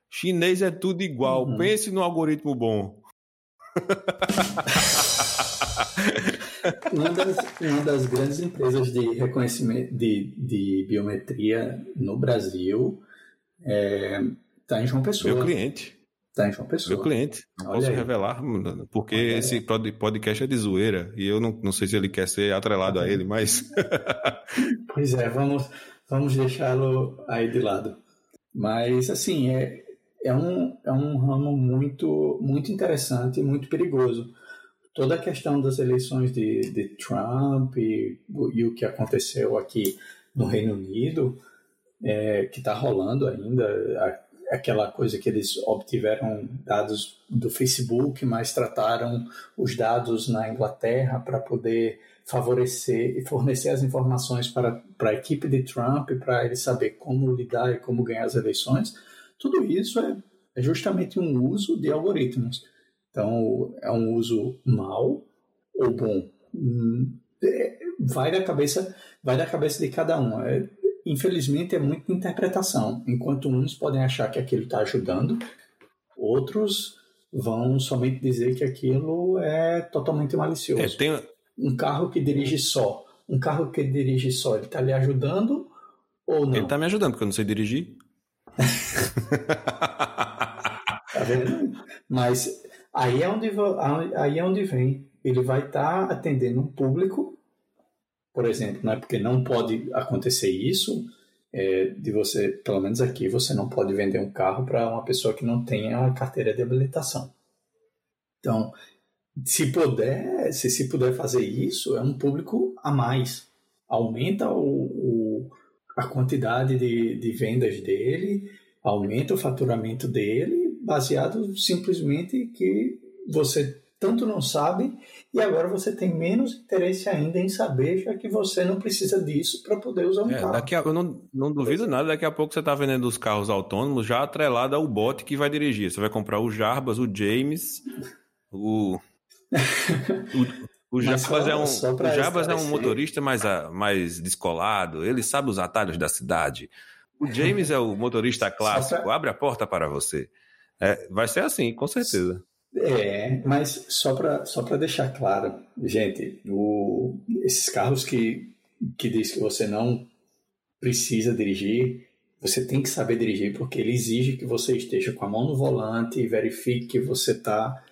Chinês é tudo igual. Uhum. Pense no algoritmo bom. [laughs] uma, das, uma das grandes empresas de reconhecimento de, de biometria no Brasil está é, tá em João Pessoa. Meu cliente. Está em João Pessoa. Meu cliente. Não Olha posso aí. revelar, porque esse podcast é de zoeira e eu não, não sei se ele quer ser atrelado a ele, mas. [laughs] pois é, vamos, vamos deixá-lo aí de lado. Mas, assim, é, é, um, é um ramo muito, muito interessante e muito perigoso toda a questão das eleições de, de Trump e, e, o que aconteceu aqui no Reino Unido, é, que está rolando ainda, a, aquela coisa que eles obtiveram dados do Facebook, mas trataram os dados na Inglaterra para poder favorecer e fornecer as informações para, para a equipe de Trump, para ele saber como lidar e como ganhar as eleições. Tudo isso é, é justamente um uso de algoritmos. Então, é um uso mal ou bom? Hum, é, vai da cabeça, vai da cabeça de cada um. É, infelizmente, é muita interpretação. Enquanto uns podem achar que aquilo está ajudando, outros vão somente dizer que aquilo é totalmente malicioso. É, tem... Um carro que dirige só, um carro que dirige só, ele está lhe ajudando ou não? Ele está me ajudando, porque eu não sei dirigir. [laughs] tá vendo? Mas Aí é onde, aí é onde vem. Ele vai estar tá atendendo um público, por exemplo, né? porque não pode acontecer isso, é, de você, pelo menos aqui, você não pode vender um carro para uma pessoa que não tenha a carteira de habilitação. Então, se puder, se se puder fazer isso, é um público a mais. Aumenta o, o a quantidade de, de vendas dele, aumenta o faturamento dele baseado simplesmente que você tanto não sabe e agora você tem menos interesse ainda em saber, já que você não precisa disso para poder usar um é, carro. Daqui a, eu não, não duvido nada, daqui a pouco você está vendendo os carros autônomos já atrelado ao bot que vai dirigir. Você vai comprar o Jarbas, o James, o. o, o [laughs] Jarbas, é um, o Jarbas é um motorista mais, mais descolado, ele sabe os atalhos da cidade. O James é o motorista clássico, pra... abre a porta para você. É, vai ser assim, com certeza. É, mas só para só deixar claro, gente, o, esses carros que, que diz que você não precisa dirigir, você tem que saber dirigir porque ele exige que você esteja com a mão no volante e verifique que você está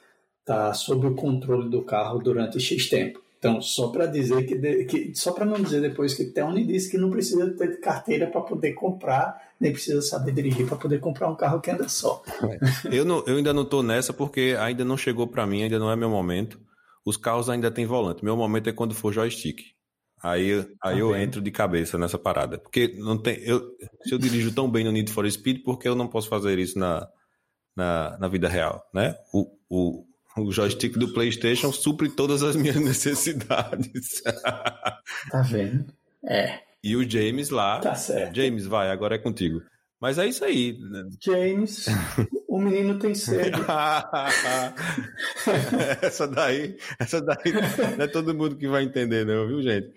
tá sob o controle do carro durante X tempo. Então, só para dizer que, de, que só para não dizer depois que Tony disse que não precisa ter carteira para poder comprar, nem precisa saber dirigir para poder comprar um carro que anda só. Eu, não, eu ainda não estou nessa porque ainda não chegou para mim, ainda não é meu momento. Os carros ainda têm volante. Meu momento é quando for joystick. Aí, aí tá eu entro de cabeça nessa parada. Porque não tem. Eu, se eu dirijo tão bem no Need for Speed, por que eu não posso fazer isso na, na, na vida real? Né? O, o, o joystick do PlayStation supre todas as minhas [laughs] necessidades. Tá vendo? É. E o James lá. Tá certo. James, vai, agora é contigo. Mas é isso aí. James, o menino tem sede. [laughs] essa daí, essa daí não é todo mundo que vai entender, não, viu, gente?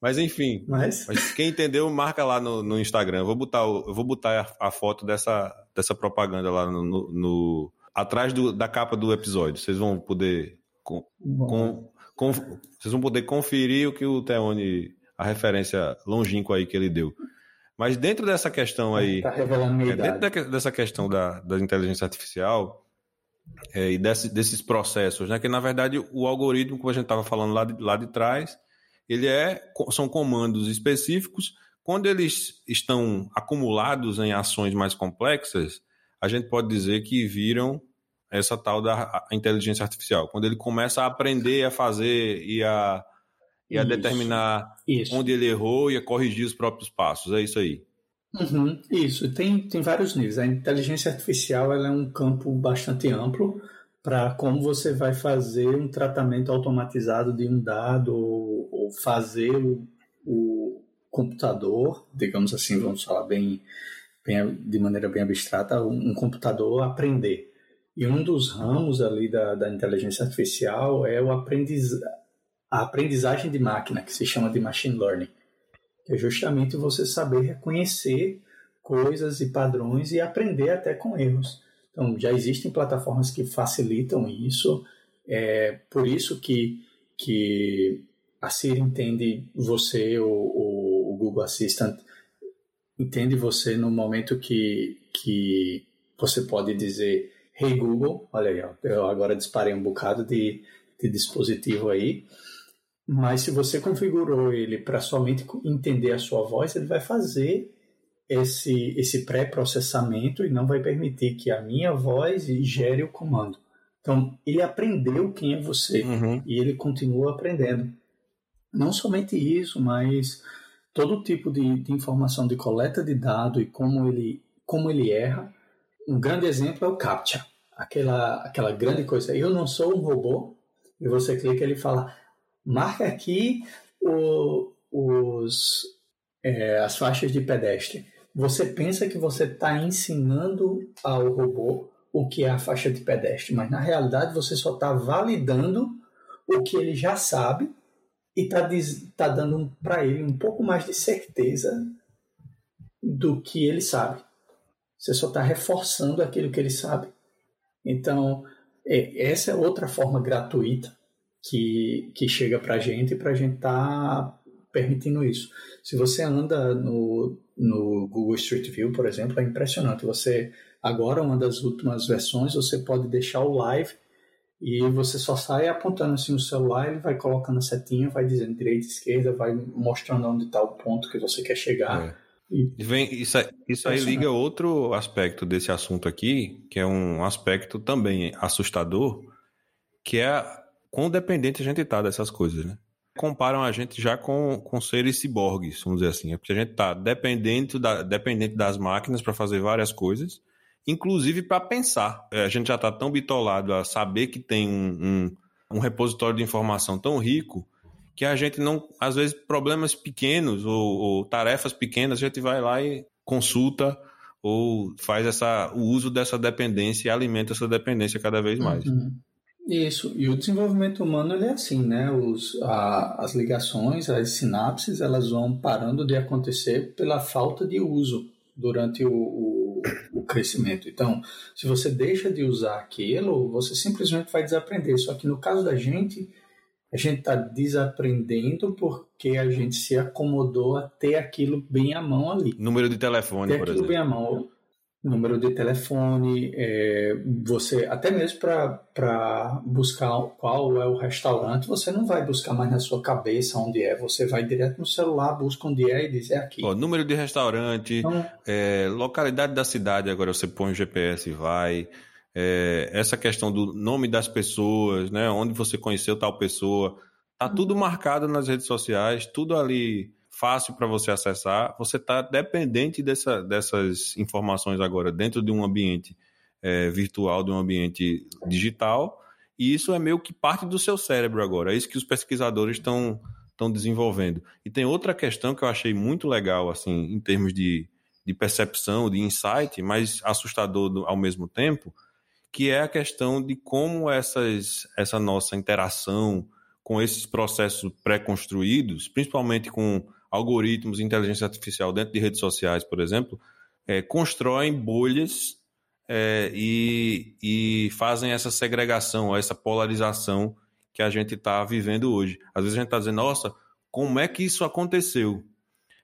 Mas enfim. Mas, mas quem entendeu, marca lá no, no Instagram. Eu vou botar, o, eu vou botar a, a, foto dessa, dessa propaganda lá no, no atrás do, da capa do episódio. Vocês vão poder com, com, com, vocês vão poder conferir o que o Teone, a referência longínqua aí que ele deu. Mas dentro dessa questão aí, tá revelando minha é, dentro dessa questão da, da inteligência artificial é, e desse, desses processos, né, que na verdade o algoritmo, como a gente estava falando lá de, lá de trás, ele é são comandos específicos. Quando eles estão acumulados em ações mais complexas, a gente pode dizer que viram essa tal da inteligência artificial. Quando ele começa a aprender a fazer e a, e a determinar isso. onde ele errou e a corrigir os próprios passos. É isso aí. Uhum, isso, tem, tem vários níveis. A inteligência artificial é um campo bastante amplo para como você vai fazer um tratamento automatizado de um dado ou, ou fazer o, o computador, digamos assim, vamos falar bem bem, de maneira bem abstrata, um, um, computador aprender. E um dos ramos ali da, da inteligência artificial é o aprendiz, a aprendizagem de máquina, que se chama de machine learning, que é justamente você saber reconhecer coisas e padrões e aprender até com erros. Então, já existem plataformas que facilitam isso, é por isso que, que a Siri entende você, o, o, Google Assistant, entende você no momento que, que você pode dizer Hey Google, olha aí, ó, eu agora disparei um bocado de, de dispositivo aí, mas se você configurou ele para somente entender a sua voz, ele vai fazer esse, esse pré-processamento e não vai permitir que a minha voz gere o comando. Então, ele aprendeu quem é você uhum. e ele continua aprendendo. Não somente isso, mas todo tipo de, de informação de coleta de dado e como ele, como ele erra. Um grande exemplo é o CAPTCHA, aquela, aquela grande coisa. Eu não sou um robô, e você clica ele fala, marca aqui o, os, é, as faixas de pedestre. Você pensa que você está ensinando ao robô o que é a faixa de pedestre, mas na realidade você só está validando o que ele já sabe e está tá dando para ele um pouco mais de certeza do que ele sabe. Você só está reforçando aquilo que ele sabe. Então, é, essa é outra forma gratuita que, que chega para a gente e para a gente tá permitindo isso. Se você anda no, no Google Street View, por exemplo, é impressionante. Você agora uma das últimas versões, você pode deixar o live e você só sai apontando assim o celular, ele vai colocando a setinha, vai dizendo direita, esquerda, vai mostrando onde está o ponto que você quer chegar. É. E... Vem, isso, isso aí liga outro aspecto desse assunto aqui, que é um aspecto também assustador, que é quão dependente a gente está dessas coisas, né? Comparam a gente já com, com seres ciborgues, vamos dizer assim. É porque a gente está dependente, da, dependente das máquinas para fazer várias coisas inclusive para pensar. É, a gente já está tão bitolado a saber que tem um, um, um, repositório de informação tão rico que a gente não, às vezes, problemas pequenos ou, ou, tarefas pequenas, a gente vai lá e consulta ou faz essa, o uso dessa dependência e alimenta essa dependência cada vez mais. Uhum. Isso, e o desenvolvimento humano ele é assim, né? Os, a, as ligações, as sinapses, elas vão parando de acontecer pela falta de uso durante o, o, o, crescimento. Então, se você deixa de usar aquilo, você simplesmente vai desaprender. Só que no caso da gente, a gente está desaprendendo porque a gente se acomodou a ter aquilo bem à mão ali. Número de telefone, ter por aquilo exemplo. bem à mão. Número de telefone, é, você até mesmo para buscar qual é o restaurante, você não vai buscar mais na sua cabeça onde é, você vai direto no celular, busca onde é e diz é aqui. Ó, número de restaurante, então, é, localidade da cidade, agora você põe o GPS e vai. É, essa questão do nome das pessoas, né, onde você conheceu tal pessoa, tá tudo marcado nas redes sociais, tudo ali fácil para você acessar, você está dependente dessa, dessas informações agora dentro de um ambiente é, virtual, de um ambiente digital, e isso é meio que parte do seu cérebro agora. É isso que os pesquisadores estão estão desenvolvendo. E tem outra questão que eu achei muito legal, assim, em termos de, de percepção, de insight, mas assustador ao mesmo tempo, que é a questão de como essas, essa nossa interação com esses processos pré-construídos, principalmente com algoritmos, inteligência artificial dentro de redes sociais, por exemplo, é, constroem bolhas é, e, e fazem essa segregação, essa polarização que a gente está vivendo hoje. Às vezes a gente está dizendo, nossa, como é que isso aconteceu?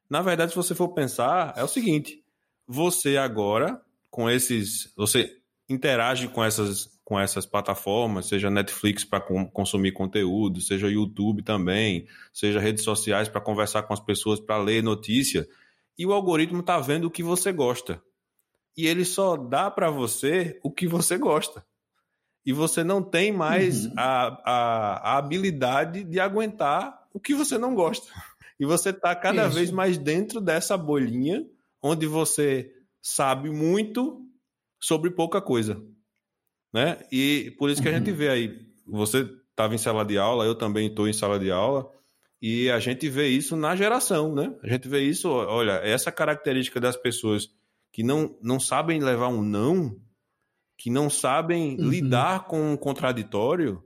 Na verdade, se você for pensar, é o seguinte: você agora, com esses. Você interage com essas com essas plataformas, seja Netflix para consumir conteúdo, seja YouTube também, seja redes sociais para conversar com as pessoas, para ler notícia, e o algoritmo está vendo o que você gosta. E ele só dá para você o que você gosta. E você não tem mais uhum. a, a, a, habilidade de aguentar o que você não gosta. E você está cada Isso. vez mais dentro dessa bolinha onde você sabe muito sobre pouca coisa né? E por isso que a gente uhum. vê aí, você estava em sala de aula, eu também estou em sala de aula, e a gente vê isso na geração, né? A gente vê isso, olha, essa característica das pessoas que não, não sabem levar um não, que não sabem uhum. lidar com um contraditório,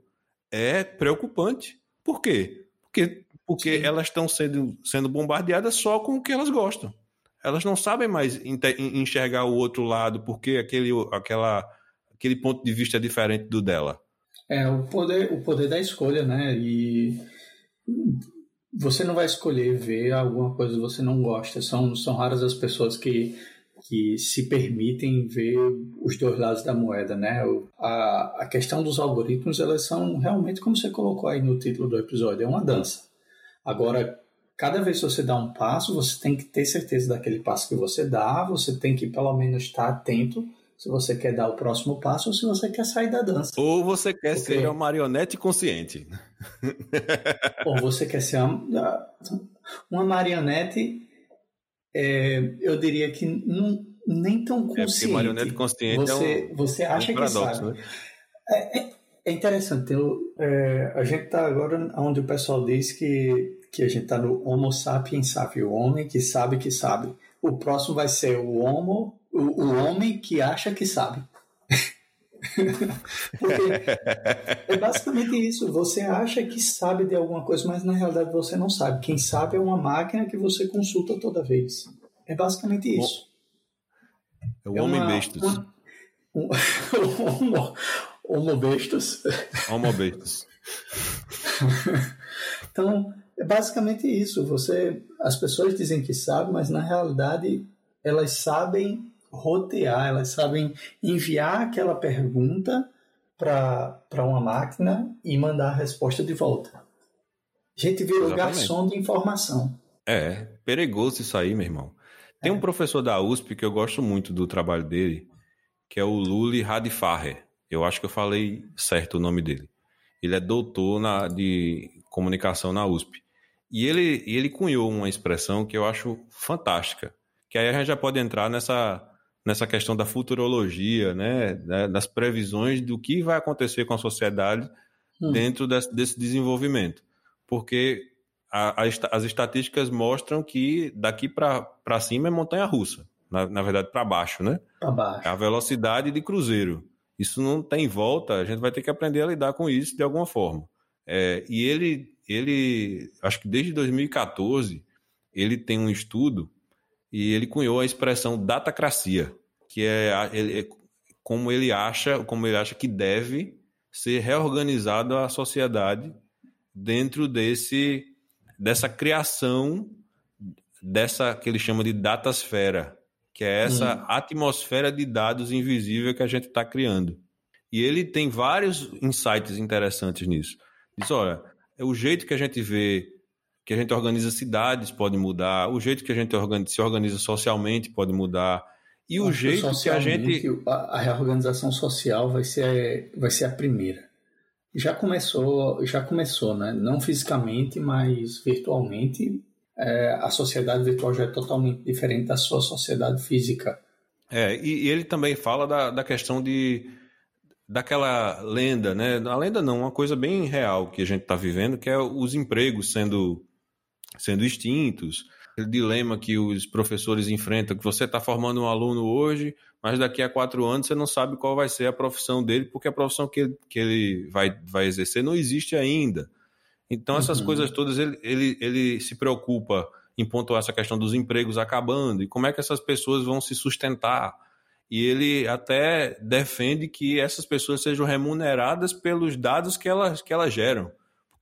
é preocupante. Por quê? Porque, porque elas estão sendo, sendo bombardeadas só com o que elas gostam. Elas não sabem mais enxergar o outro lado, porque aquele, aquela aquele ponto de vista diferente do dela. É, o poder, o poder da escolha, né? E você não vai escolher ver alguma coisa que você não gosta. São, são raras as pessoas que, que se permitem ver os dois lados da moeda, né? A, a questão dos algoritmos, elas são realmente, como você colocou aí no título do episódio, é uma dança. Agora, cada vez que você dá um passo, você tem que ter certeza daquele passo que você dá, você tem que pelo menos estar atento se você quer dar o próximo passo ou se você quer sair da dança. Ou você quer Porque... ser uma marionete consciente. [laughs] ou você quer ser uma, uma marionete, é, eu diria que não, nem tão consciente. É marionete consciente você, é um, você acha é um paradoxo, que sabe. Né? É, é, é interessante. Eu, é, a gente está agora onde o pessoal diz que, que a gente está no Homo sapiens sapiens, o homem que sabe que sabe. O próximo vai ser o Homo o, o homem que acha que sabe. [laughs] Porque é basicamente isso. Você acha que sabe de alguma coisa, mas na realidade você não sabe. Quem sabe é uma máquina que você consulta toda vez. É basicamente isso. É o é homem uma, bestos. Uma, um, [laughs] homo, homo bestos. Homo bestos. então, é basicamente isso. Você, as pessoas dizem que sabem, mas na realidade elas sabem rotear, elas sabem enviar aquela pergunta para uma máquina e mandar a resposta de volta. A gente virou Exatamente. garçom de informação. É, perigoso isso aí, meu irmão. Tem é. um professor da USP que eu gosto muito do trabalho dele, que é o Luli Radfarer. Eu acho que eu falei certo o nome dele. Ele é doutor na, de comunicação na USP. E ele, ele cunhou uma expressão que eu acho fantástica, que aí a gente já pode entrar nessa nessa questão da futurologia, né, das previsões do que vai acontecer com a sociedade hum. dentro desse, desenvolvimento. Porque a, a, as estatísticas mostram que daqui para cima é montanha russa, na, na verdade para baixo, né? Para baixo. É a velocidade de cruzeiro. Isso não tem volta, a gente vai ter que aprender a lidar com isso de alguma forma. É, e ele, ele, acho que desde 2014, ele tem um estudo e ele cunhou a expressão datacracia, que é ele, como ele acha, como ele acha que deve ser reorganizada a sociedade dentro desse dessa criação dessa que ele chama de datasfera, que é essa hum. atmosfera de dados invisível que a gente está criando. E ele tem vários insights interessantes nisso. Diz, olha, é o jeito que a gente vê, que a gente organiza cidades pode mudar, o jeito que a gente organiza, se organiza socialmente pode mudar, e o jeito que a gente... A reorganização social vai ser, vai ser a primeira. Já começou, já começou, né? Não fisicamente, mas virtualmente. É, a sociedade virtual já é totalmente diferente da sua sociedade física. É, e, e ele também fala da, da questão de daquela lenda, né? A lenda não, uma coisa bem real que a gente está vivendo, que é os empregos sendo, sendo extintos, o dilema que os professores enfrentam, que você está formando um aluno hoje, mas daqui a quatro anos você não sabe qual vai ser a profissão dele, porque a profissão que ele, que ele vai, vai exercer não existe ainda. Então, essas uhum. coisas todas, ele, ele, ele se preocupa em pontuar essa questão dos empregos acabando e como é que essas pessoas vão se sustentar e ele até defende que essas pessoas sejam remuneradas pelos dados que elas, que elas geram,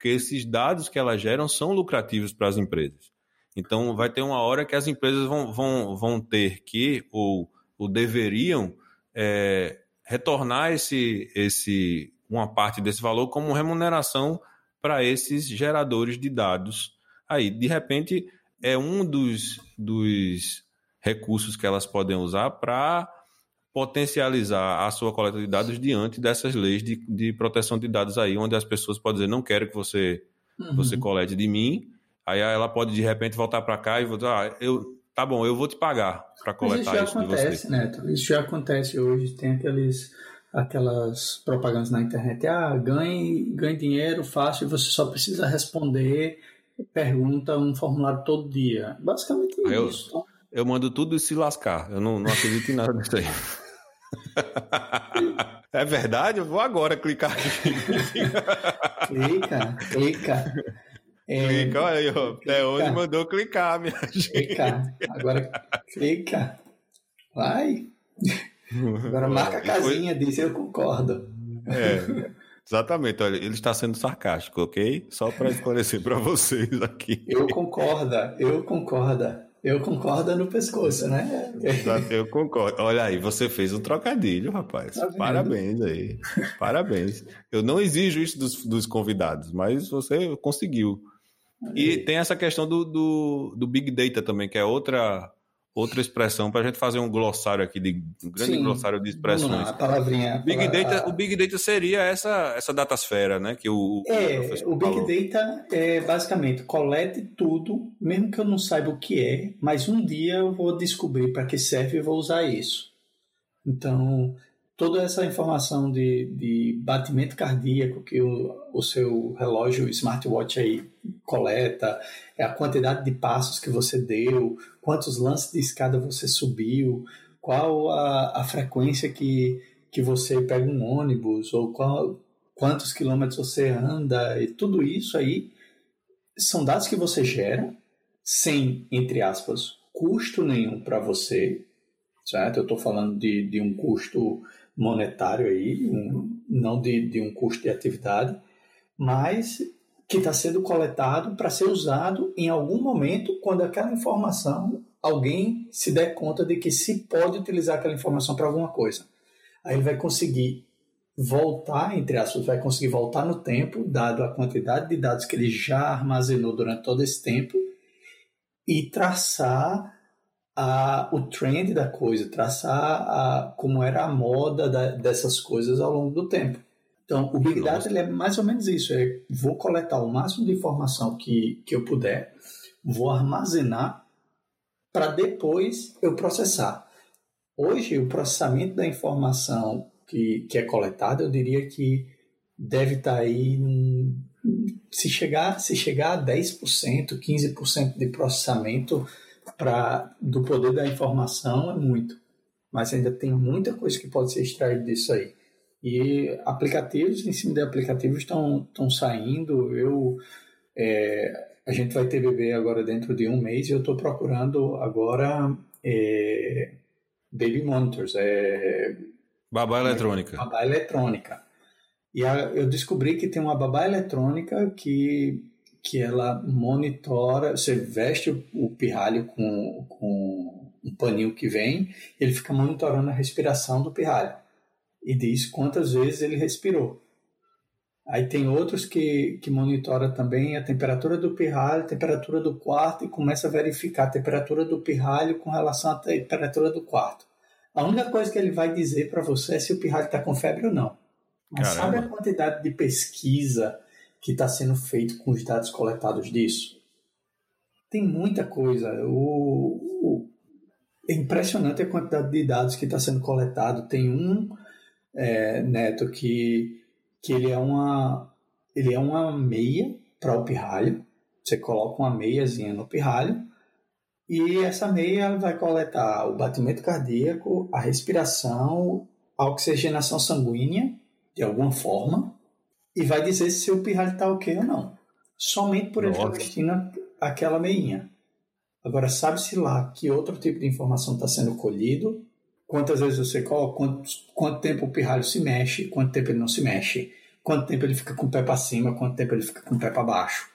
porque esses dados que elas geram são lucrativos para as empresas. Então, vai ter uma hora que as empresas vão, vão, vão ter que, ou, ou deveriam, é, retornar esse, esse, uma parte desse valor como remuneração para esses geradores de dados. Aí, de repente, é um dos, dos recursos que elas podem usar para potencializar a sua coleta de dados diante dessas leis de, de proteção de dados aí, onde as pessoas podem dizer, não quero que você, uhum. você colete de mim, aí ela pode de repente voltar para cá e voltar, ah, eu, tá bom, eu vou te pagar para coletar isso, isso acontece, de você. Neto, isso já acontece hoje, tem aqueles aquelas propagandas na internet, ah, ganhe, ganhe dinheiro fácil, você só precisa responder pergunta um formulário todo dia. Basicamente é isso. Eu, eu mando tudo se lascar. Eu não, não acredito em nada disso aí. [laughs] [laughs] É verdade? Eu vou agora clicar aqui. clica, clica. É, clica, olha aí, ó. Até hoje mandou clicar, minha gente. Clica. Agora clica. Vai. Agora marca a casinha, diz eu concordo. É. Exatamente, olha, ele está sendo sarcástico, ok? Só para esclarecer para vocês aqui. Eu concorda, eu concorda. Eu concordo no pescoço, né? Eu concordo. Olha aí, você fez um trocadilho, rapaz. Tá Parabéns aí. Parabéns. Eu não exijo isso dos, dos convidados, mas você conseguiu. E tem essa questão do, do, do, Big Data também, que é outra outra expressão para a gente fazer um glossário aqui de um grande Sim, glossário de expressões. a palavrinha. Big Data, o Big Data seria essa essa datasfera, né? Que o, é, o, o Big. Data é basicamente colete tudo, mesmo que eu não saiba o que é, mas um dia eu vou descobrir para que serve e vou usar isso. Então toda essa informação de, de batimento cardíaco que o, o seu relógio smartwatch aí coleta, é a quantidade de passos que você deu, quantos lances de escada você subiu, qual a, a frequência que, que você pega um ônibus, ou qual, quantos quilômetros você anda, e tudo isso aí são dados que você gera sem, entre aspas, custo nenhum para você, certo? Eu estou falando de, de um custo monetário aí, um, não de, de um custo de atividade, mas que está sendo coletado para ser usado em algum momento quando aquela informação alguém se der conta de que se pode utilizar aquela informação para alguma coisa. Aí ele vai conseguir voltar, entre aspas, vai conseguir voltar no tempo, dado a quantidade de dados que ele já armazenou durante todo esse tempo, e traçar a, o trend da coisa, traçar a, como era a moda da, dessas coisas ao longo do tempo. Então, o Big Data ele é mais ou menos isso: é, vou coletar o máximo de informação que, que eu puder, vou armazenar para depois eu processar. Hoje, o processamento da informação que, que é coletada, eu diria que deve estar tá aí se chegar se chegar a 10%, 15% de processamento para do poder da informação é muito, mas ainda tem muita coisa que pode ser extraída disso aí. E aplicativos em cima de aplicativos estão estão saindo. Eu é, a gente vai ter bebê agora dentro de um mês e eu estou procurando agora é, baby monitors, é, babá eletrônica. Babá eletrônica. E a, eu descobri que tem uma babá eletrônica que que ela monitora, você veste o, pirralho com, com um paninho que vem, ele fica monitorando a respiração do pirralho e diz quantas vezes ele respirou. Aí tem outros que, que monitora também a temperatura do pirralho, a temperatura do quarto e começa a verificar a temperatura do pirralho com relação à temperatura do quarto. A única coisa que ele vai dizer para você é se o pirralho está com febre ou não. Mas Caramba. sabe a quantidade de pesquisa que está sendo feito com os dados coletados disso? Tem muita coisa. O, o é impressionante a quantidade de dados que está sendo coletado. Tem um é, Neto que que ele é uma ele é uma meia para o pirralho. Você coloca uma meiazinha no pirralho e essa meia vai coletar o batimento cardíaco, a respiração, a oxigenação sanguínea de alguma forma e vai dizer se o pirralho está ok ou não. Somente por ele estar vestindo aquela meinha. Agora, sabe-se lá que outro tipo de informação está sendo colhido quantas vezes você coloca, quanto, quanto tempo o pirralho se mexe, quanto tempo ele não se mexe, quanto tempo ele fica com o pé para cima, quanto tempo ele fica com o pé para baixo,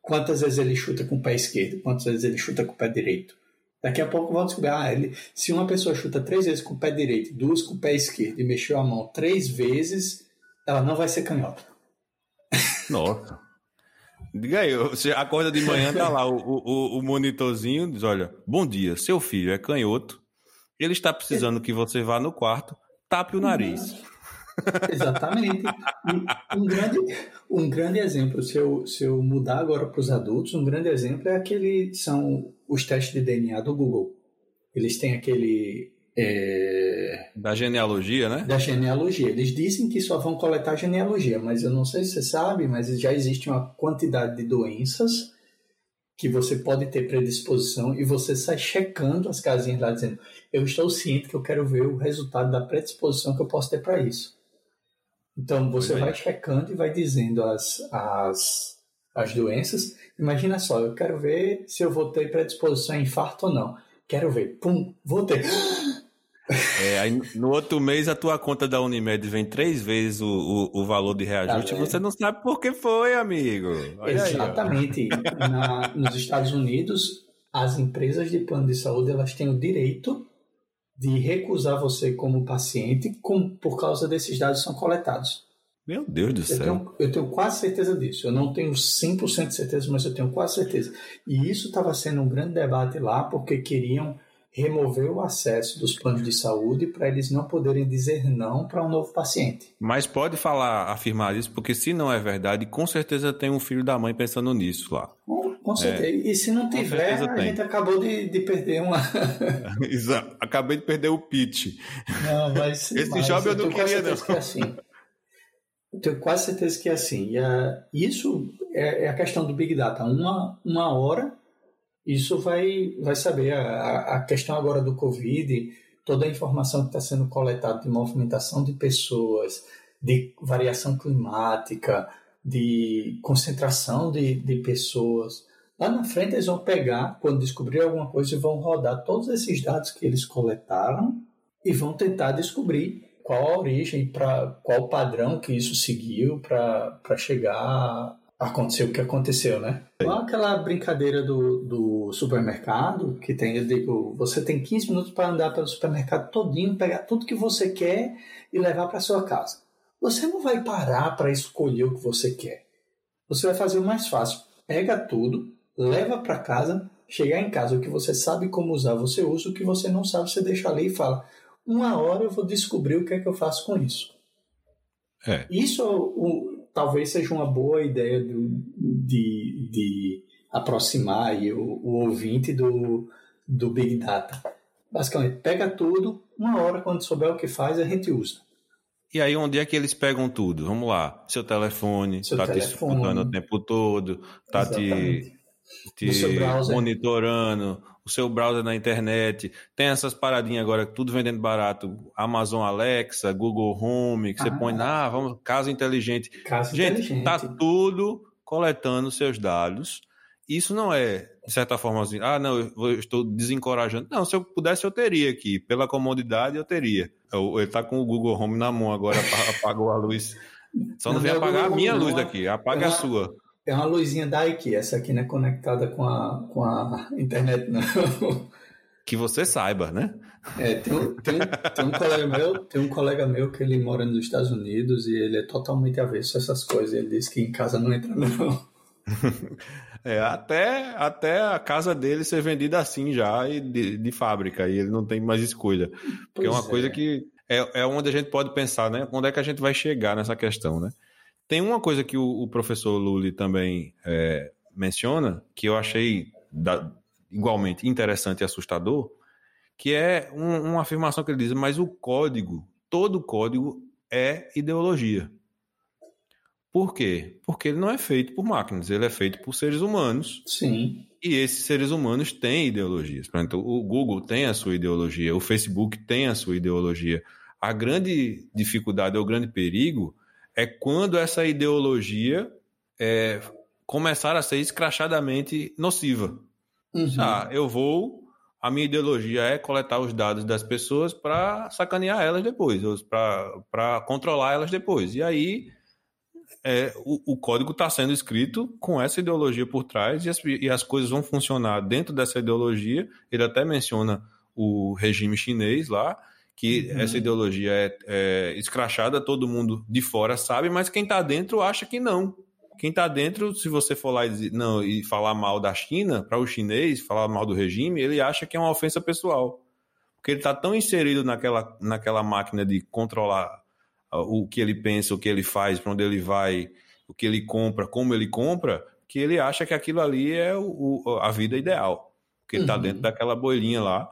quantas vezes ele chuta com o pé esquerdo, quantas vezes ele chuta com o pé direito. Daqui a pouco vão descobrir, ah, ele, se uma pessoa chuta três vezes com o pé direito, duas com o pé esquerdo e mexeu a mão três vezes, ela não vai ser canhota. Nossa. Diga aí, você acorda de manhã, tá lá o, o, o monitorzinho, diz, olha, bom dia, seu filho é canhoto, ele está precisando que você vá no quarto, tape o nariz. Exatamente. Um, grande, um grande exemplo, se eu, se eu mudar agora para os adultos, um grande exemplo é aquele são os testes de DNA do Google. Eles têm aquele é... Da genealogia, né? Da genealogia. Eles dizem que só vão coletar genealogia, mas eu não sei se você sabe, mas já existe uma quantidade de doenças que você pode ter predisposição e você sai checando as casinhas lá dizendo eu estou ciente que eu quero ver o resultado da predisposição que eu posso ter para isso. Então você vai checando e vai dizendo as, as, as doenças. Imagina só, eu quero ver se eu vou ter predisposição a infarto ou não. Quero ver, pum, vou ter. É, aí no outro mês a tua conta da Unimed vem três vezes o, o, o valor de reajuste tá e você não sabe por que foi, amigo. Olha Exatamente. Aí, Na, nos Estados Unidos, as empresas de plano de saúde elas têm o direito de recusar você como paciente com, por causa desses dados que são coletados. Meu Deus do eu céu. Tenho, eu tenho quase certeza disso. Eu não tenho 100% de certeza, mas eu tenho quase certeza. E isso estava sendo um grande debate lá, porque queriam remover o acesso dos planos de saúde para eles não poderem dizer não para um novo paciente. Mas pode falar, afirmar isso, porque se não é verdade, com certeza tem um filho da mãe pensando nisso lá. Com certeza. É, e se não tiver, a tem. gente acabou de, de perder uma. [laughs] Exato. Acabei de perder o pitch. Não, mas. [laughs] Esse mas job eu não queria, não. Que é assim. Eu tenho quase certeza que é assim. E a, isso é, é, a questão do Big Data. Uma, uma hora, isso vai, vai saber. A, a questão agora do Covid, toda a informação que está sendo coletada de movimentação de pessoas, de variação climática, de concentração de, de pessoas Lá na frente eles vão pegar, quando descobrir alguma coisa, e vão rodar todos esses dados que eles coletaram e vão tentar descobrir qual a origem, para qual o padrão que isso seguiu para chegar a acontecer o que aconteceu, né? Igual aquela brincadeira do, do supermercado, que tem, eu digo, você tem 15 minutos para andar pelo supermercado todinho, pegar tudo que você quer e levar para sua casa. Você não vai parar para escolher o que você quer. Você vai fazer o mais fácil. Pega tudo, leva para casa, chegar em casa, o que você sabe como usar, você usa, o que você não sabe, você deixa ali e fala: uma hora eu vou descobrir o que é que eu faço com isso. É. Isso o, talvez seja uma boa ideia do, de, de aproximar o, o ouvinte do, do Big Data. Basicamente, pega tudo, uma hora, quando souber o que faz, a gente usa. E aí, onde é que eles pegam tudo? Vamos lá. Seu telefone, tá telefone. te escutando o tempo todo, tá Exatamente. te te monitorando, o seu browser na internet. Tem essas paradinhas agora, tudo vendendo barato. Amazon Alexa, Google Home, que ah, você põe, ah, vamos, casa inteligente. Casa Gente, inteligente. tá tudo coletando seus dados. Isso não é, de certa forma, assim, ah, não, eu estou desencorajando. Não, se eu pudesse, eu teria aqui. Pela comodidade, eu teria. Ele tá com o Google Home na mão agora, [laughs] apagou a luz. Só não, não vem apagar a minha luz daqui, apaga a sua. É uma luzinha da IKEA, essa aqui não é conectada com a, com a internet, não. [laughs] que você saiba, né? É, tem, um, tem, tem, um colega meu, tem um colega meu que ele mora nos Estados Unidos e ele é totalmente avesso a essas coisas. Ele diz que em casa não entra, não. [laughs] É, até, até a casa dele ser vendida assim já, e de, de fábrica, e ele não tem mais escolha. Porque é uma é. coisa que é, é onde a gente pode pensar, né? Onde é que a gente vai chegar nessa questão, né? Tem uma coisa que o, o professor Lully também é, menciona, que eu achei da, igualmente interessante e assustador, que é um, uma afirmação que ele diz, mas o código, todo código é ideologia. Por quê? Porque ele não é feito por máquinas, ele é feito por seres humanos. Sim. E esses seres humanos têm ideologias. Por exemplo, o Google tem a sua ideologia, o Facebook tem a sua ideologia. A grande dificuldade, o grande perigo é quando essa ideologia é, começar a ser escrachadamente nociva. Uhum. Ah, eu vou. A minha ideologia é coletar os dados das pessoas para sacanear elas depois, para controlar elas depois. E aí é, o, o, código está sendo escrito com essa ideologia por trás e as, e as, coisas vão funcionar dentro dessa ideologia. Ele até menciona o regime chinês lá, que uhum. essa ideologia é, é escrachada, todo mundo de fora sabe, mas quem está dentro acha que não. Quem está dentro, se você for lá e, dizer, não, e falar mal da China, para o chinês, falar mal do regime, ele acha que é uma ofensa pessoal. Porque ele está tão inserido naquela, naquela máquina de controlar o que ele pensa, o que ele faz, para onde ele vai, o que ele compra, como ele compra, que ele acha que aquilo ali é o, o a vida ideal. Porque ele está uhum. dentro daquela boilinha lá.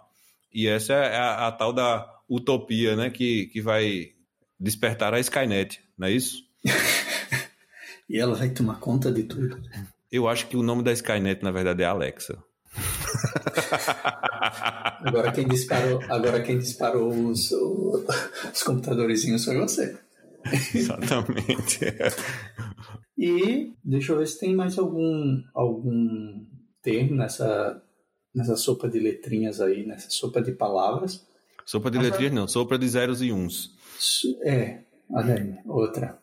E essa é a, a, tal da utopia, né? Que, que vai despertar a Skynet, não é isso? [laughs] e ela vai tomar conta de tudo. Eu acho que o nome da Skynet, na verdade, é Alexa. [laughs] Agora quem disparou, agora quem disparou os, os computadorzinhos foi você. Exatamente. [laughs] e deixa eu ver se tem mais algum, algum termo nessa, nessa sopa de letrinhas aí, nessa sopa de palavras. Sopa de letrinhas não, sopa de zeros e uns. É, olha aí, outra.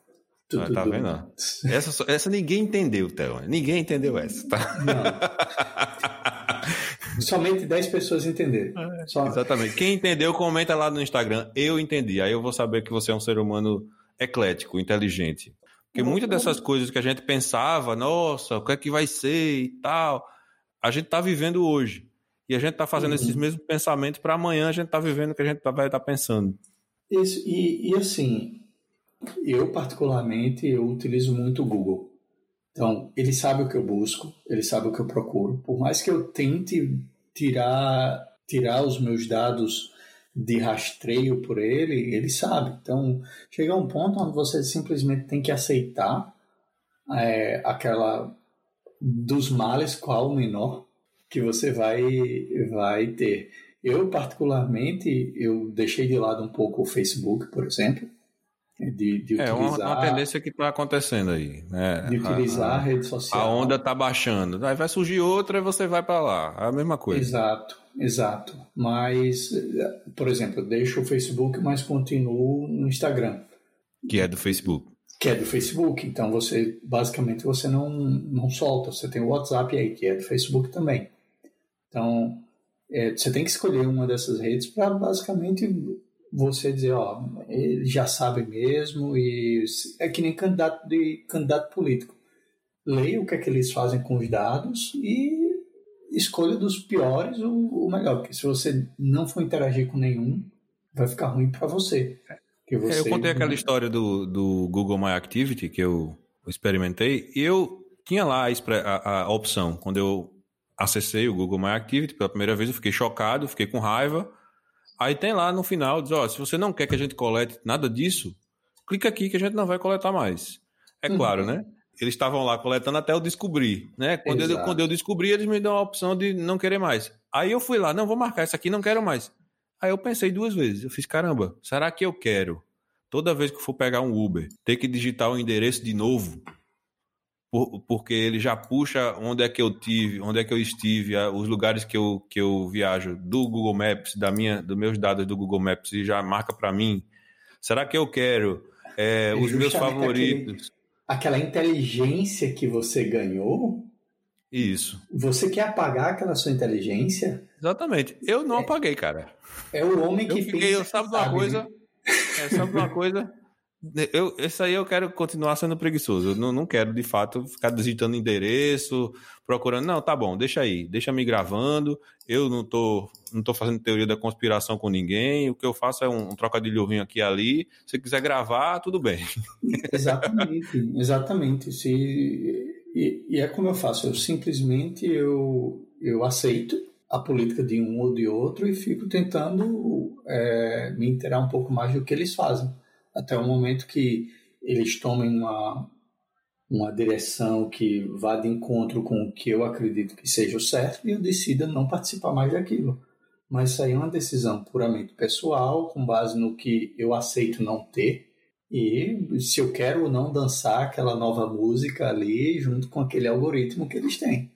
Tudo, ah, tá vendo? Essa, essa ninguém entendeu, Theo. Ninguém entendeu essa, tá? Não. Somente 10 pessoas entenderam. É, Só... Exatamente. Quem entendeu, comenta lá no Instagram. Eu entendi. Aí eu vou saber que você é um ser humano eclético, inteligente. Porque muitas dessas coisas que a gente pensava, nossa, o que é que vai ser e tal, a gente está vivendo hoje. E a gente está fazendo uhum. esses mesmos pensamentos para amanhã a gente está vivendo o que a gente vai estar tá pensando. Isso, e, e assim, eu particularmente, eu utilizo muito o Google. Então, ele sabe o que eu busco, ele sabe o que eu procuro. Por mais que eu tente tirar, tirar os meus dados de rastreio por ele, ele sabe. Então, chega um ponto onde você simplesmente tem que aceitar é, aquela dos males qual o menor que você vai vai ter. Eu particularmente eu deixei de lado um pouco o Facebook, por exemplo, de, de é utilizar, uma, uma, tendência que está acontecendo aí. Né? De utilizar a, a, rede social. A onda está baixando. Aí vai surgir outra e você vai para lá. É a mesma coisa. Exato, exato. Mas, por exemplo, eu deixo o Facebook, mas continuo no Instagram. Que é do Facebook. Que é do Facebook. Então você basicamente você não, não solta. Você tem o WhatsApp aí, que é do Facebook também. Então, é, você tem que escolher uma dessas redes para basicamente você dizer, ó, ele já sabe mesmo e é que nem candidato de candidato político. Leia o que é que eles fazem com os dados e escolha dos piores o, o melhor, porque se você não for interagir com nenhum, vai ficar ruim para você. você. É, eu contei aquela história do, do Google My Activity que eu experimentei e eu tinha lá a, a, a opção quando eu acessei o Google My Activity pela primeira vez, eu fiquei chocado, fiquei com raiva Aí tem lá no final, diz, ó, se você não quer que a gente colete nada disso, clica aqui que a gente não vai coletar mais. É uhum. claro, né? Eles estavam lá coletando até eu descobrir, né? Quando eu, quando eu descobri, eles me dão a opção de não querer mais. Aí eu fui lá, não, vou marcar isso aqui, não quero mais. Aí eu pensei duas vezes, eu fiz, caramba, será que eu quero, toda vez que for pegar um Uber, ter que digitar o endereço de novo? Por, porque ele já puxa onde é que eu tive, onde é que eu estive, os lugares que eu, que eu viajo do Google Maps, da minha, dos meus dados do Google Maps e já marca para mim. Será que eu quero é, os meus favoritos? Aquele, aquela inteligência que você ganhou Isso. Você quer apagar aquela sua inteligência? Exatamente. Eu não é, apaguei, cara. É o homem que eu fiquei, pensa. Sabe de uma coisa? Né? É, sabe uma coisa? Eu, esse aí eu quero continuar sendo preguiçoso. Eu não, não quero, de fato, ficar digitando endereço, procurando. Não, tá bom, deixa aí, deixa me gravando. Eu não tô, não tô fazendo teoria da conspiração com ninguém. O que eu faço é um, um trocadilho ruim aqui e ali. Se quiser gravar, tudo bem. [laughs] Exatamente, exatamente. Se, e, e é como eu faço, eu simplesmente eu, eu aceito a política de um ou de outro e fico tentando é, me inteirar um pouco mais do que eles fazem até o momento que eles tomem uma, uma direção que vá de encontro com o que eu acredito que seja o certo e eu decida não participar mais daquilo. Mas isso aí é uma decisão puramente pessoal, com base no que eu aceito não ter. E se eu quero ou não dançar aquela nova música ali junto com aquele algoritmo que eles têm.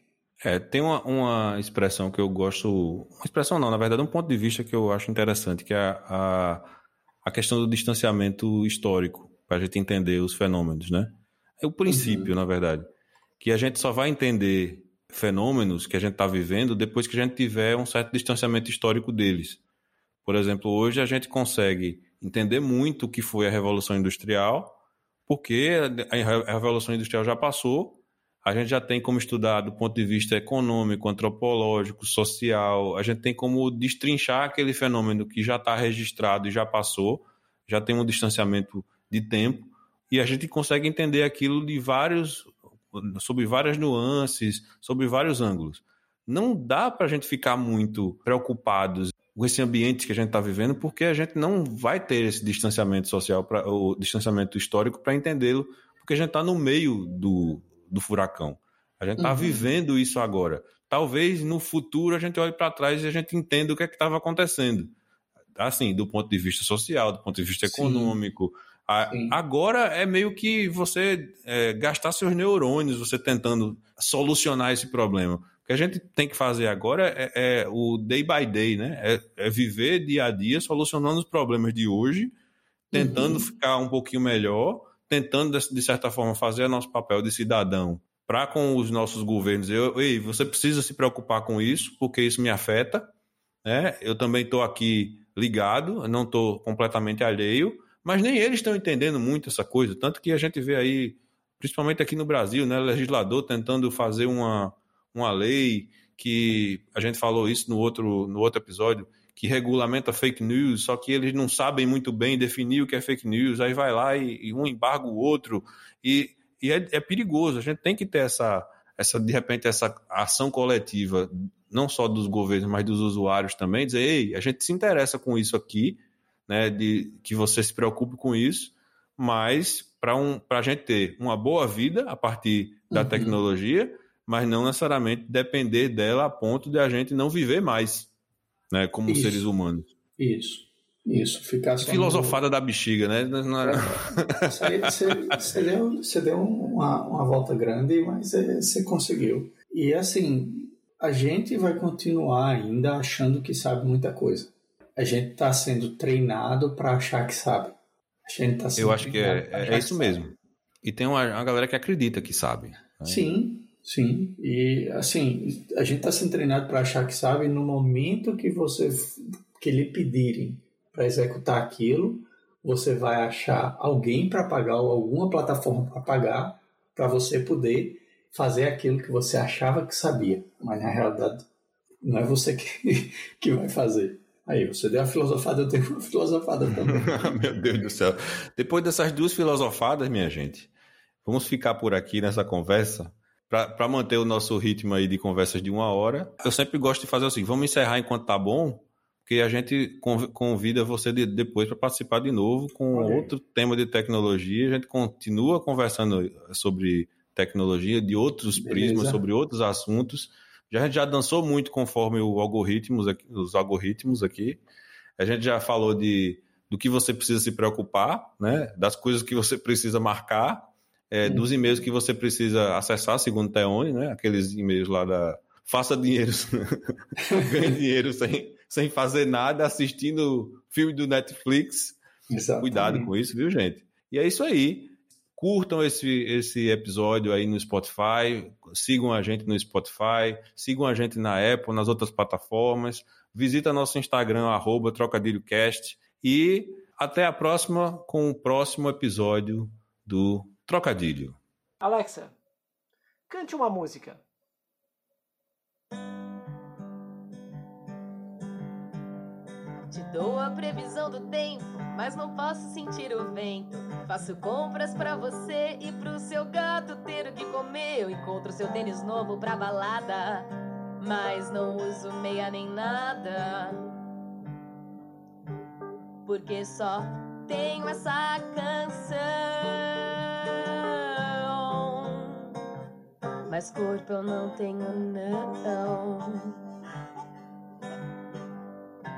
É, tem uma, uma expressão que eu gosto. Uma expressão não, na verdade, um ponto de vista que eu acho interessante, que é a, a a questão do distanciamento histórico, para a gente entender os fenômenos, né? É o princípio, uhum. na verdade. Que a gente só vai entender fenômenos que a gente está vivendo depois que a gente tiver um certo distanciamento histórico deles. Por exemplo, hoje a gente consegue entender muito o que foi a Revolução Industrial, porque a Revolução Industrial já passou, a gente já tem como estudar do ponto de vista econômico, antropológico, social, a gente tem como destrinchar aquele fenômeno que já está registrado e já passou, já tem um distanciamento de tempo, e a gente consegue entender aquilo de vários, sob várias nuances, sob vários ângulos. Não dá para a gente ficar muito preocupados com esse ambiente que a gente está vivendo, porque a gente não vai ter esse distanciamento social, pra, o distanciamento histórico para entendê-lo, porque a gente está no meio do, do furacão. A gente está uhum. vivendo isso agora. Talvez no futuro a gente olhe para trás e a gente entenda o que é que estava acontecendo. Assim, do ponto de vista social, do ponto de vista econômico. A, agora é meio que você é, gastar seus neurônios, você tentando solucionar esse problema. O que a gente tem que fazer agora é, é o day by day, né? É, é, viver dia a dia, solucionando os problemas de hoje, tentando uhum. ficar um pouquinho melhor tentando, de certa forma, fazer nosso papel de cidadão para com os nossos governos. Eu, ei, você precisa se preocupar com isso, porque isso me afeta. Né? Eu também estou aqui ligado, não estou completamente alheio, mas nem eles estão entendendo muito essa coisa. Tanto que a gente vê aí, principalmente aqui no Brasil, né, legislador tentando fazer uma, uma lei que a gente falou isso no outro, no outro episódio, que regulamenta fake news, só que eles não sabem muito bem definir o que é fake news, aí vai lá e, e um embarga o outro, e, e é, é, perigoso. A gente tem que ter essa, essa, de repente, essa ação coletiva, não só dos governos, mas dos usuários também, dizer, ei, a gente se interessa com isso aqui, né, de que você se preocupe com isso, mas para um, a gente ter uma boa vida a partir da uhum. tecnologia, mas não necessariamente depender dela a ponto de a gente não viver mais né? Como isso, seres humanos. Isso. Isso, ficar só Filosofada no... da bexiga, né? Não era... É, você, você, deu, você deu uma, uma volta grande, mas você conseguiu. E assim, a gente vai continuar ainda achando que sabe muita coisa. A gente está sendo treinado para achar que sabe. A gente tá Eu acho que é, é isso mesmo. E tem uma, uma galera que acredita que sabe. Né? Sim, Sim, e assim, a gente está sendo treinado para achar que sabe no momento que você que lhe pedirem para executar aquilo, você vai achar alguém para pagar ou alguma plataforma para pagar para você poder fazer aquilo que você achava que sabia, mas na realidade não é você que, [laughs] que vai fazer. Aí, você deu a filosofada, eu tenho uma filosofada também. [laughs] Meu Deus do céu. Depois dessas duas filosofadas, minha gente, vamos ficar por aqui nessa conversa para manter o nosso ritmo aí de conversas de uma hora, eu sempre gosto de fazer assim, vamos encerrar enquanto tá bom, porque a gente convida você de, depois para participar de novo com outro tema de tecnologia, a gente continua conversando sobre tecnologia, de outros Beleza. prismas, sobre outros assuntos. Já, a gente já dançou muito conforme o algoritmos, os algoritmos aqui. A gente já falou de, do que você precisa se preocupar, né? das coisas que você precisa marcar, é, dos e-mails que você precisa acessar, segundo o Teone, né? Aqueles e-mails lá da faça dinheiro, [laughs] ganhe dinheiro sem, sem fazer nada, assistindo filme do Netflix. Exatamente. Cuidado com isso, viu, gente? E é isso aí. curtam esse, esse episódio aí no Spotify, sigam a gente no Spotify, sigam a gente na Apple, nas outras plataformas, visita nosso Instagram, arroba trocadilhocast, e até a próxima com o próximo episódio do Trocadilho. Alexa, cante uma música. Te dou a previsão do tempo, mas não posso sentir o vento. Faço compras pra você e pro seu gato ter o que comer. Eu encontro seu tênis novo pra balada, mas não uso meia nem nada. Porque só tenho essa canção. Mas corpo eu não tenho, não.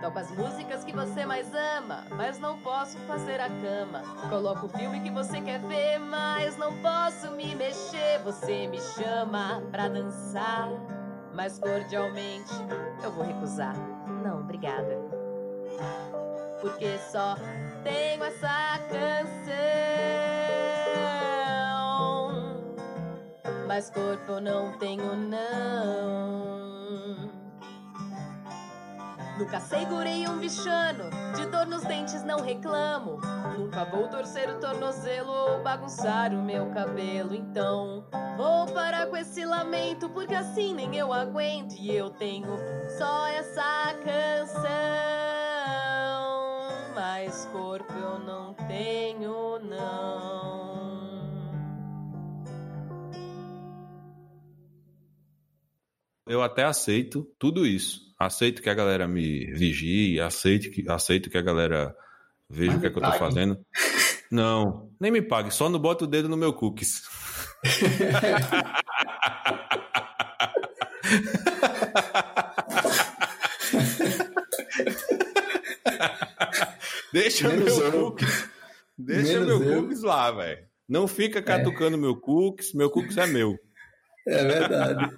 Toco as músicas que você mais ama, mas não posso fazer a cama. Coloco o filme que você quer ver, mas não posso me mexer. Você me chama pra dançar, mas cordialmente eu vou recusar. Não, obrigada. Porque só tenho essa canção. Mas corpo não tenho, não. Nunca segurei um bichano, de dor nos dentes não reclamo. Nunca vou torcer o tornozelo ou bagunçar o meu cabelo. Então, vou parar com esse lamento, porque assim nem eu aguento. E eu tenho só essa canção. Mas corpo eu não tenho, não. Eu até aceito tudo isso aceito que a galera me vigie, aceito que, aceito que a galera veja Mas o que, é que eu tô fazendo. Não, nem me pague, só não bota o dedo no meu cookies. [laughs] Deixa Menos meu eu. cookies. Deixa Menos meu eu. cookies lá, velho. Não fica catucando é. meu cookies, meu cookies é meu. É verdade.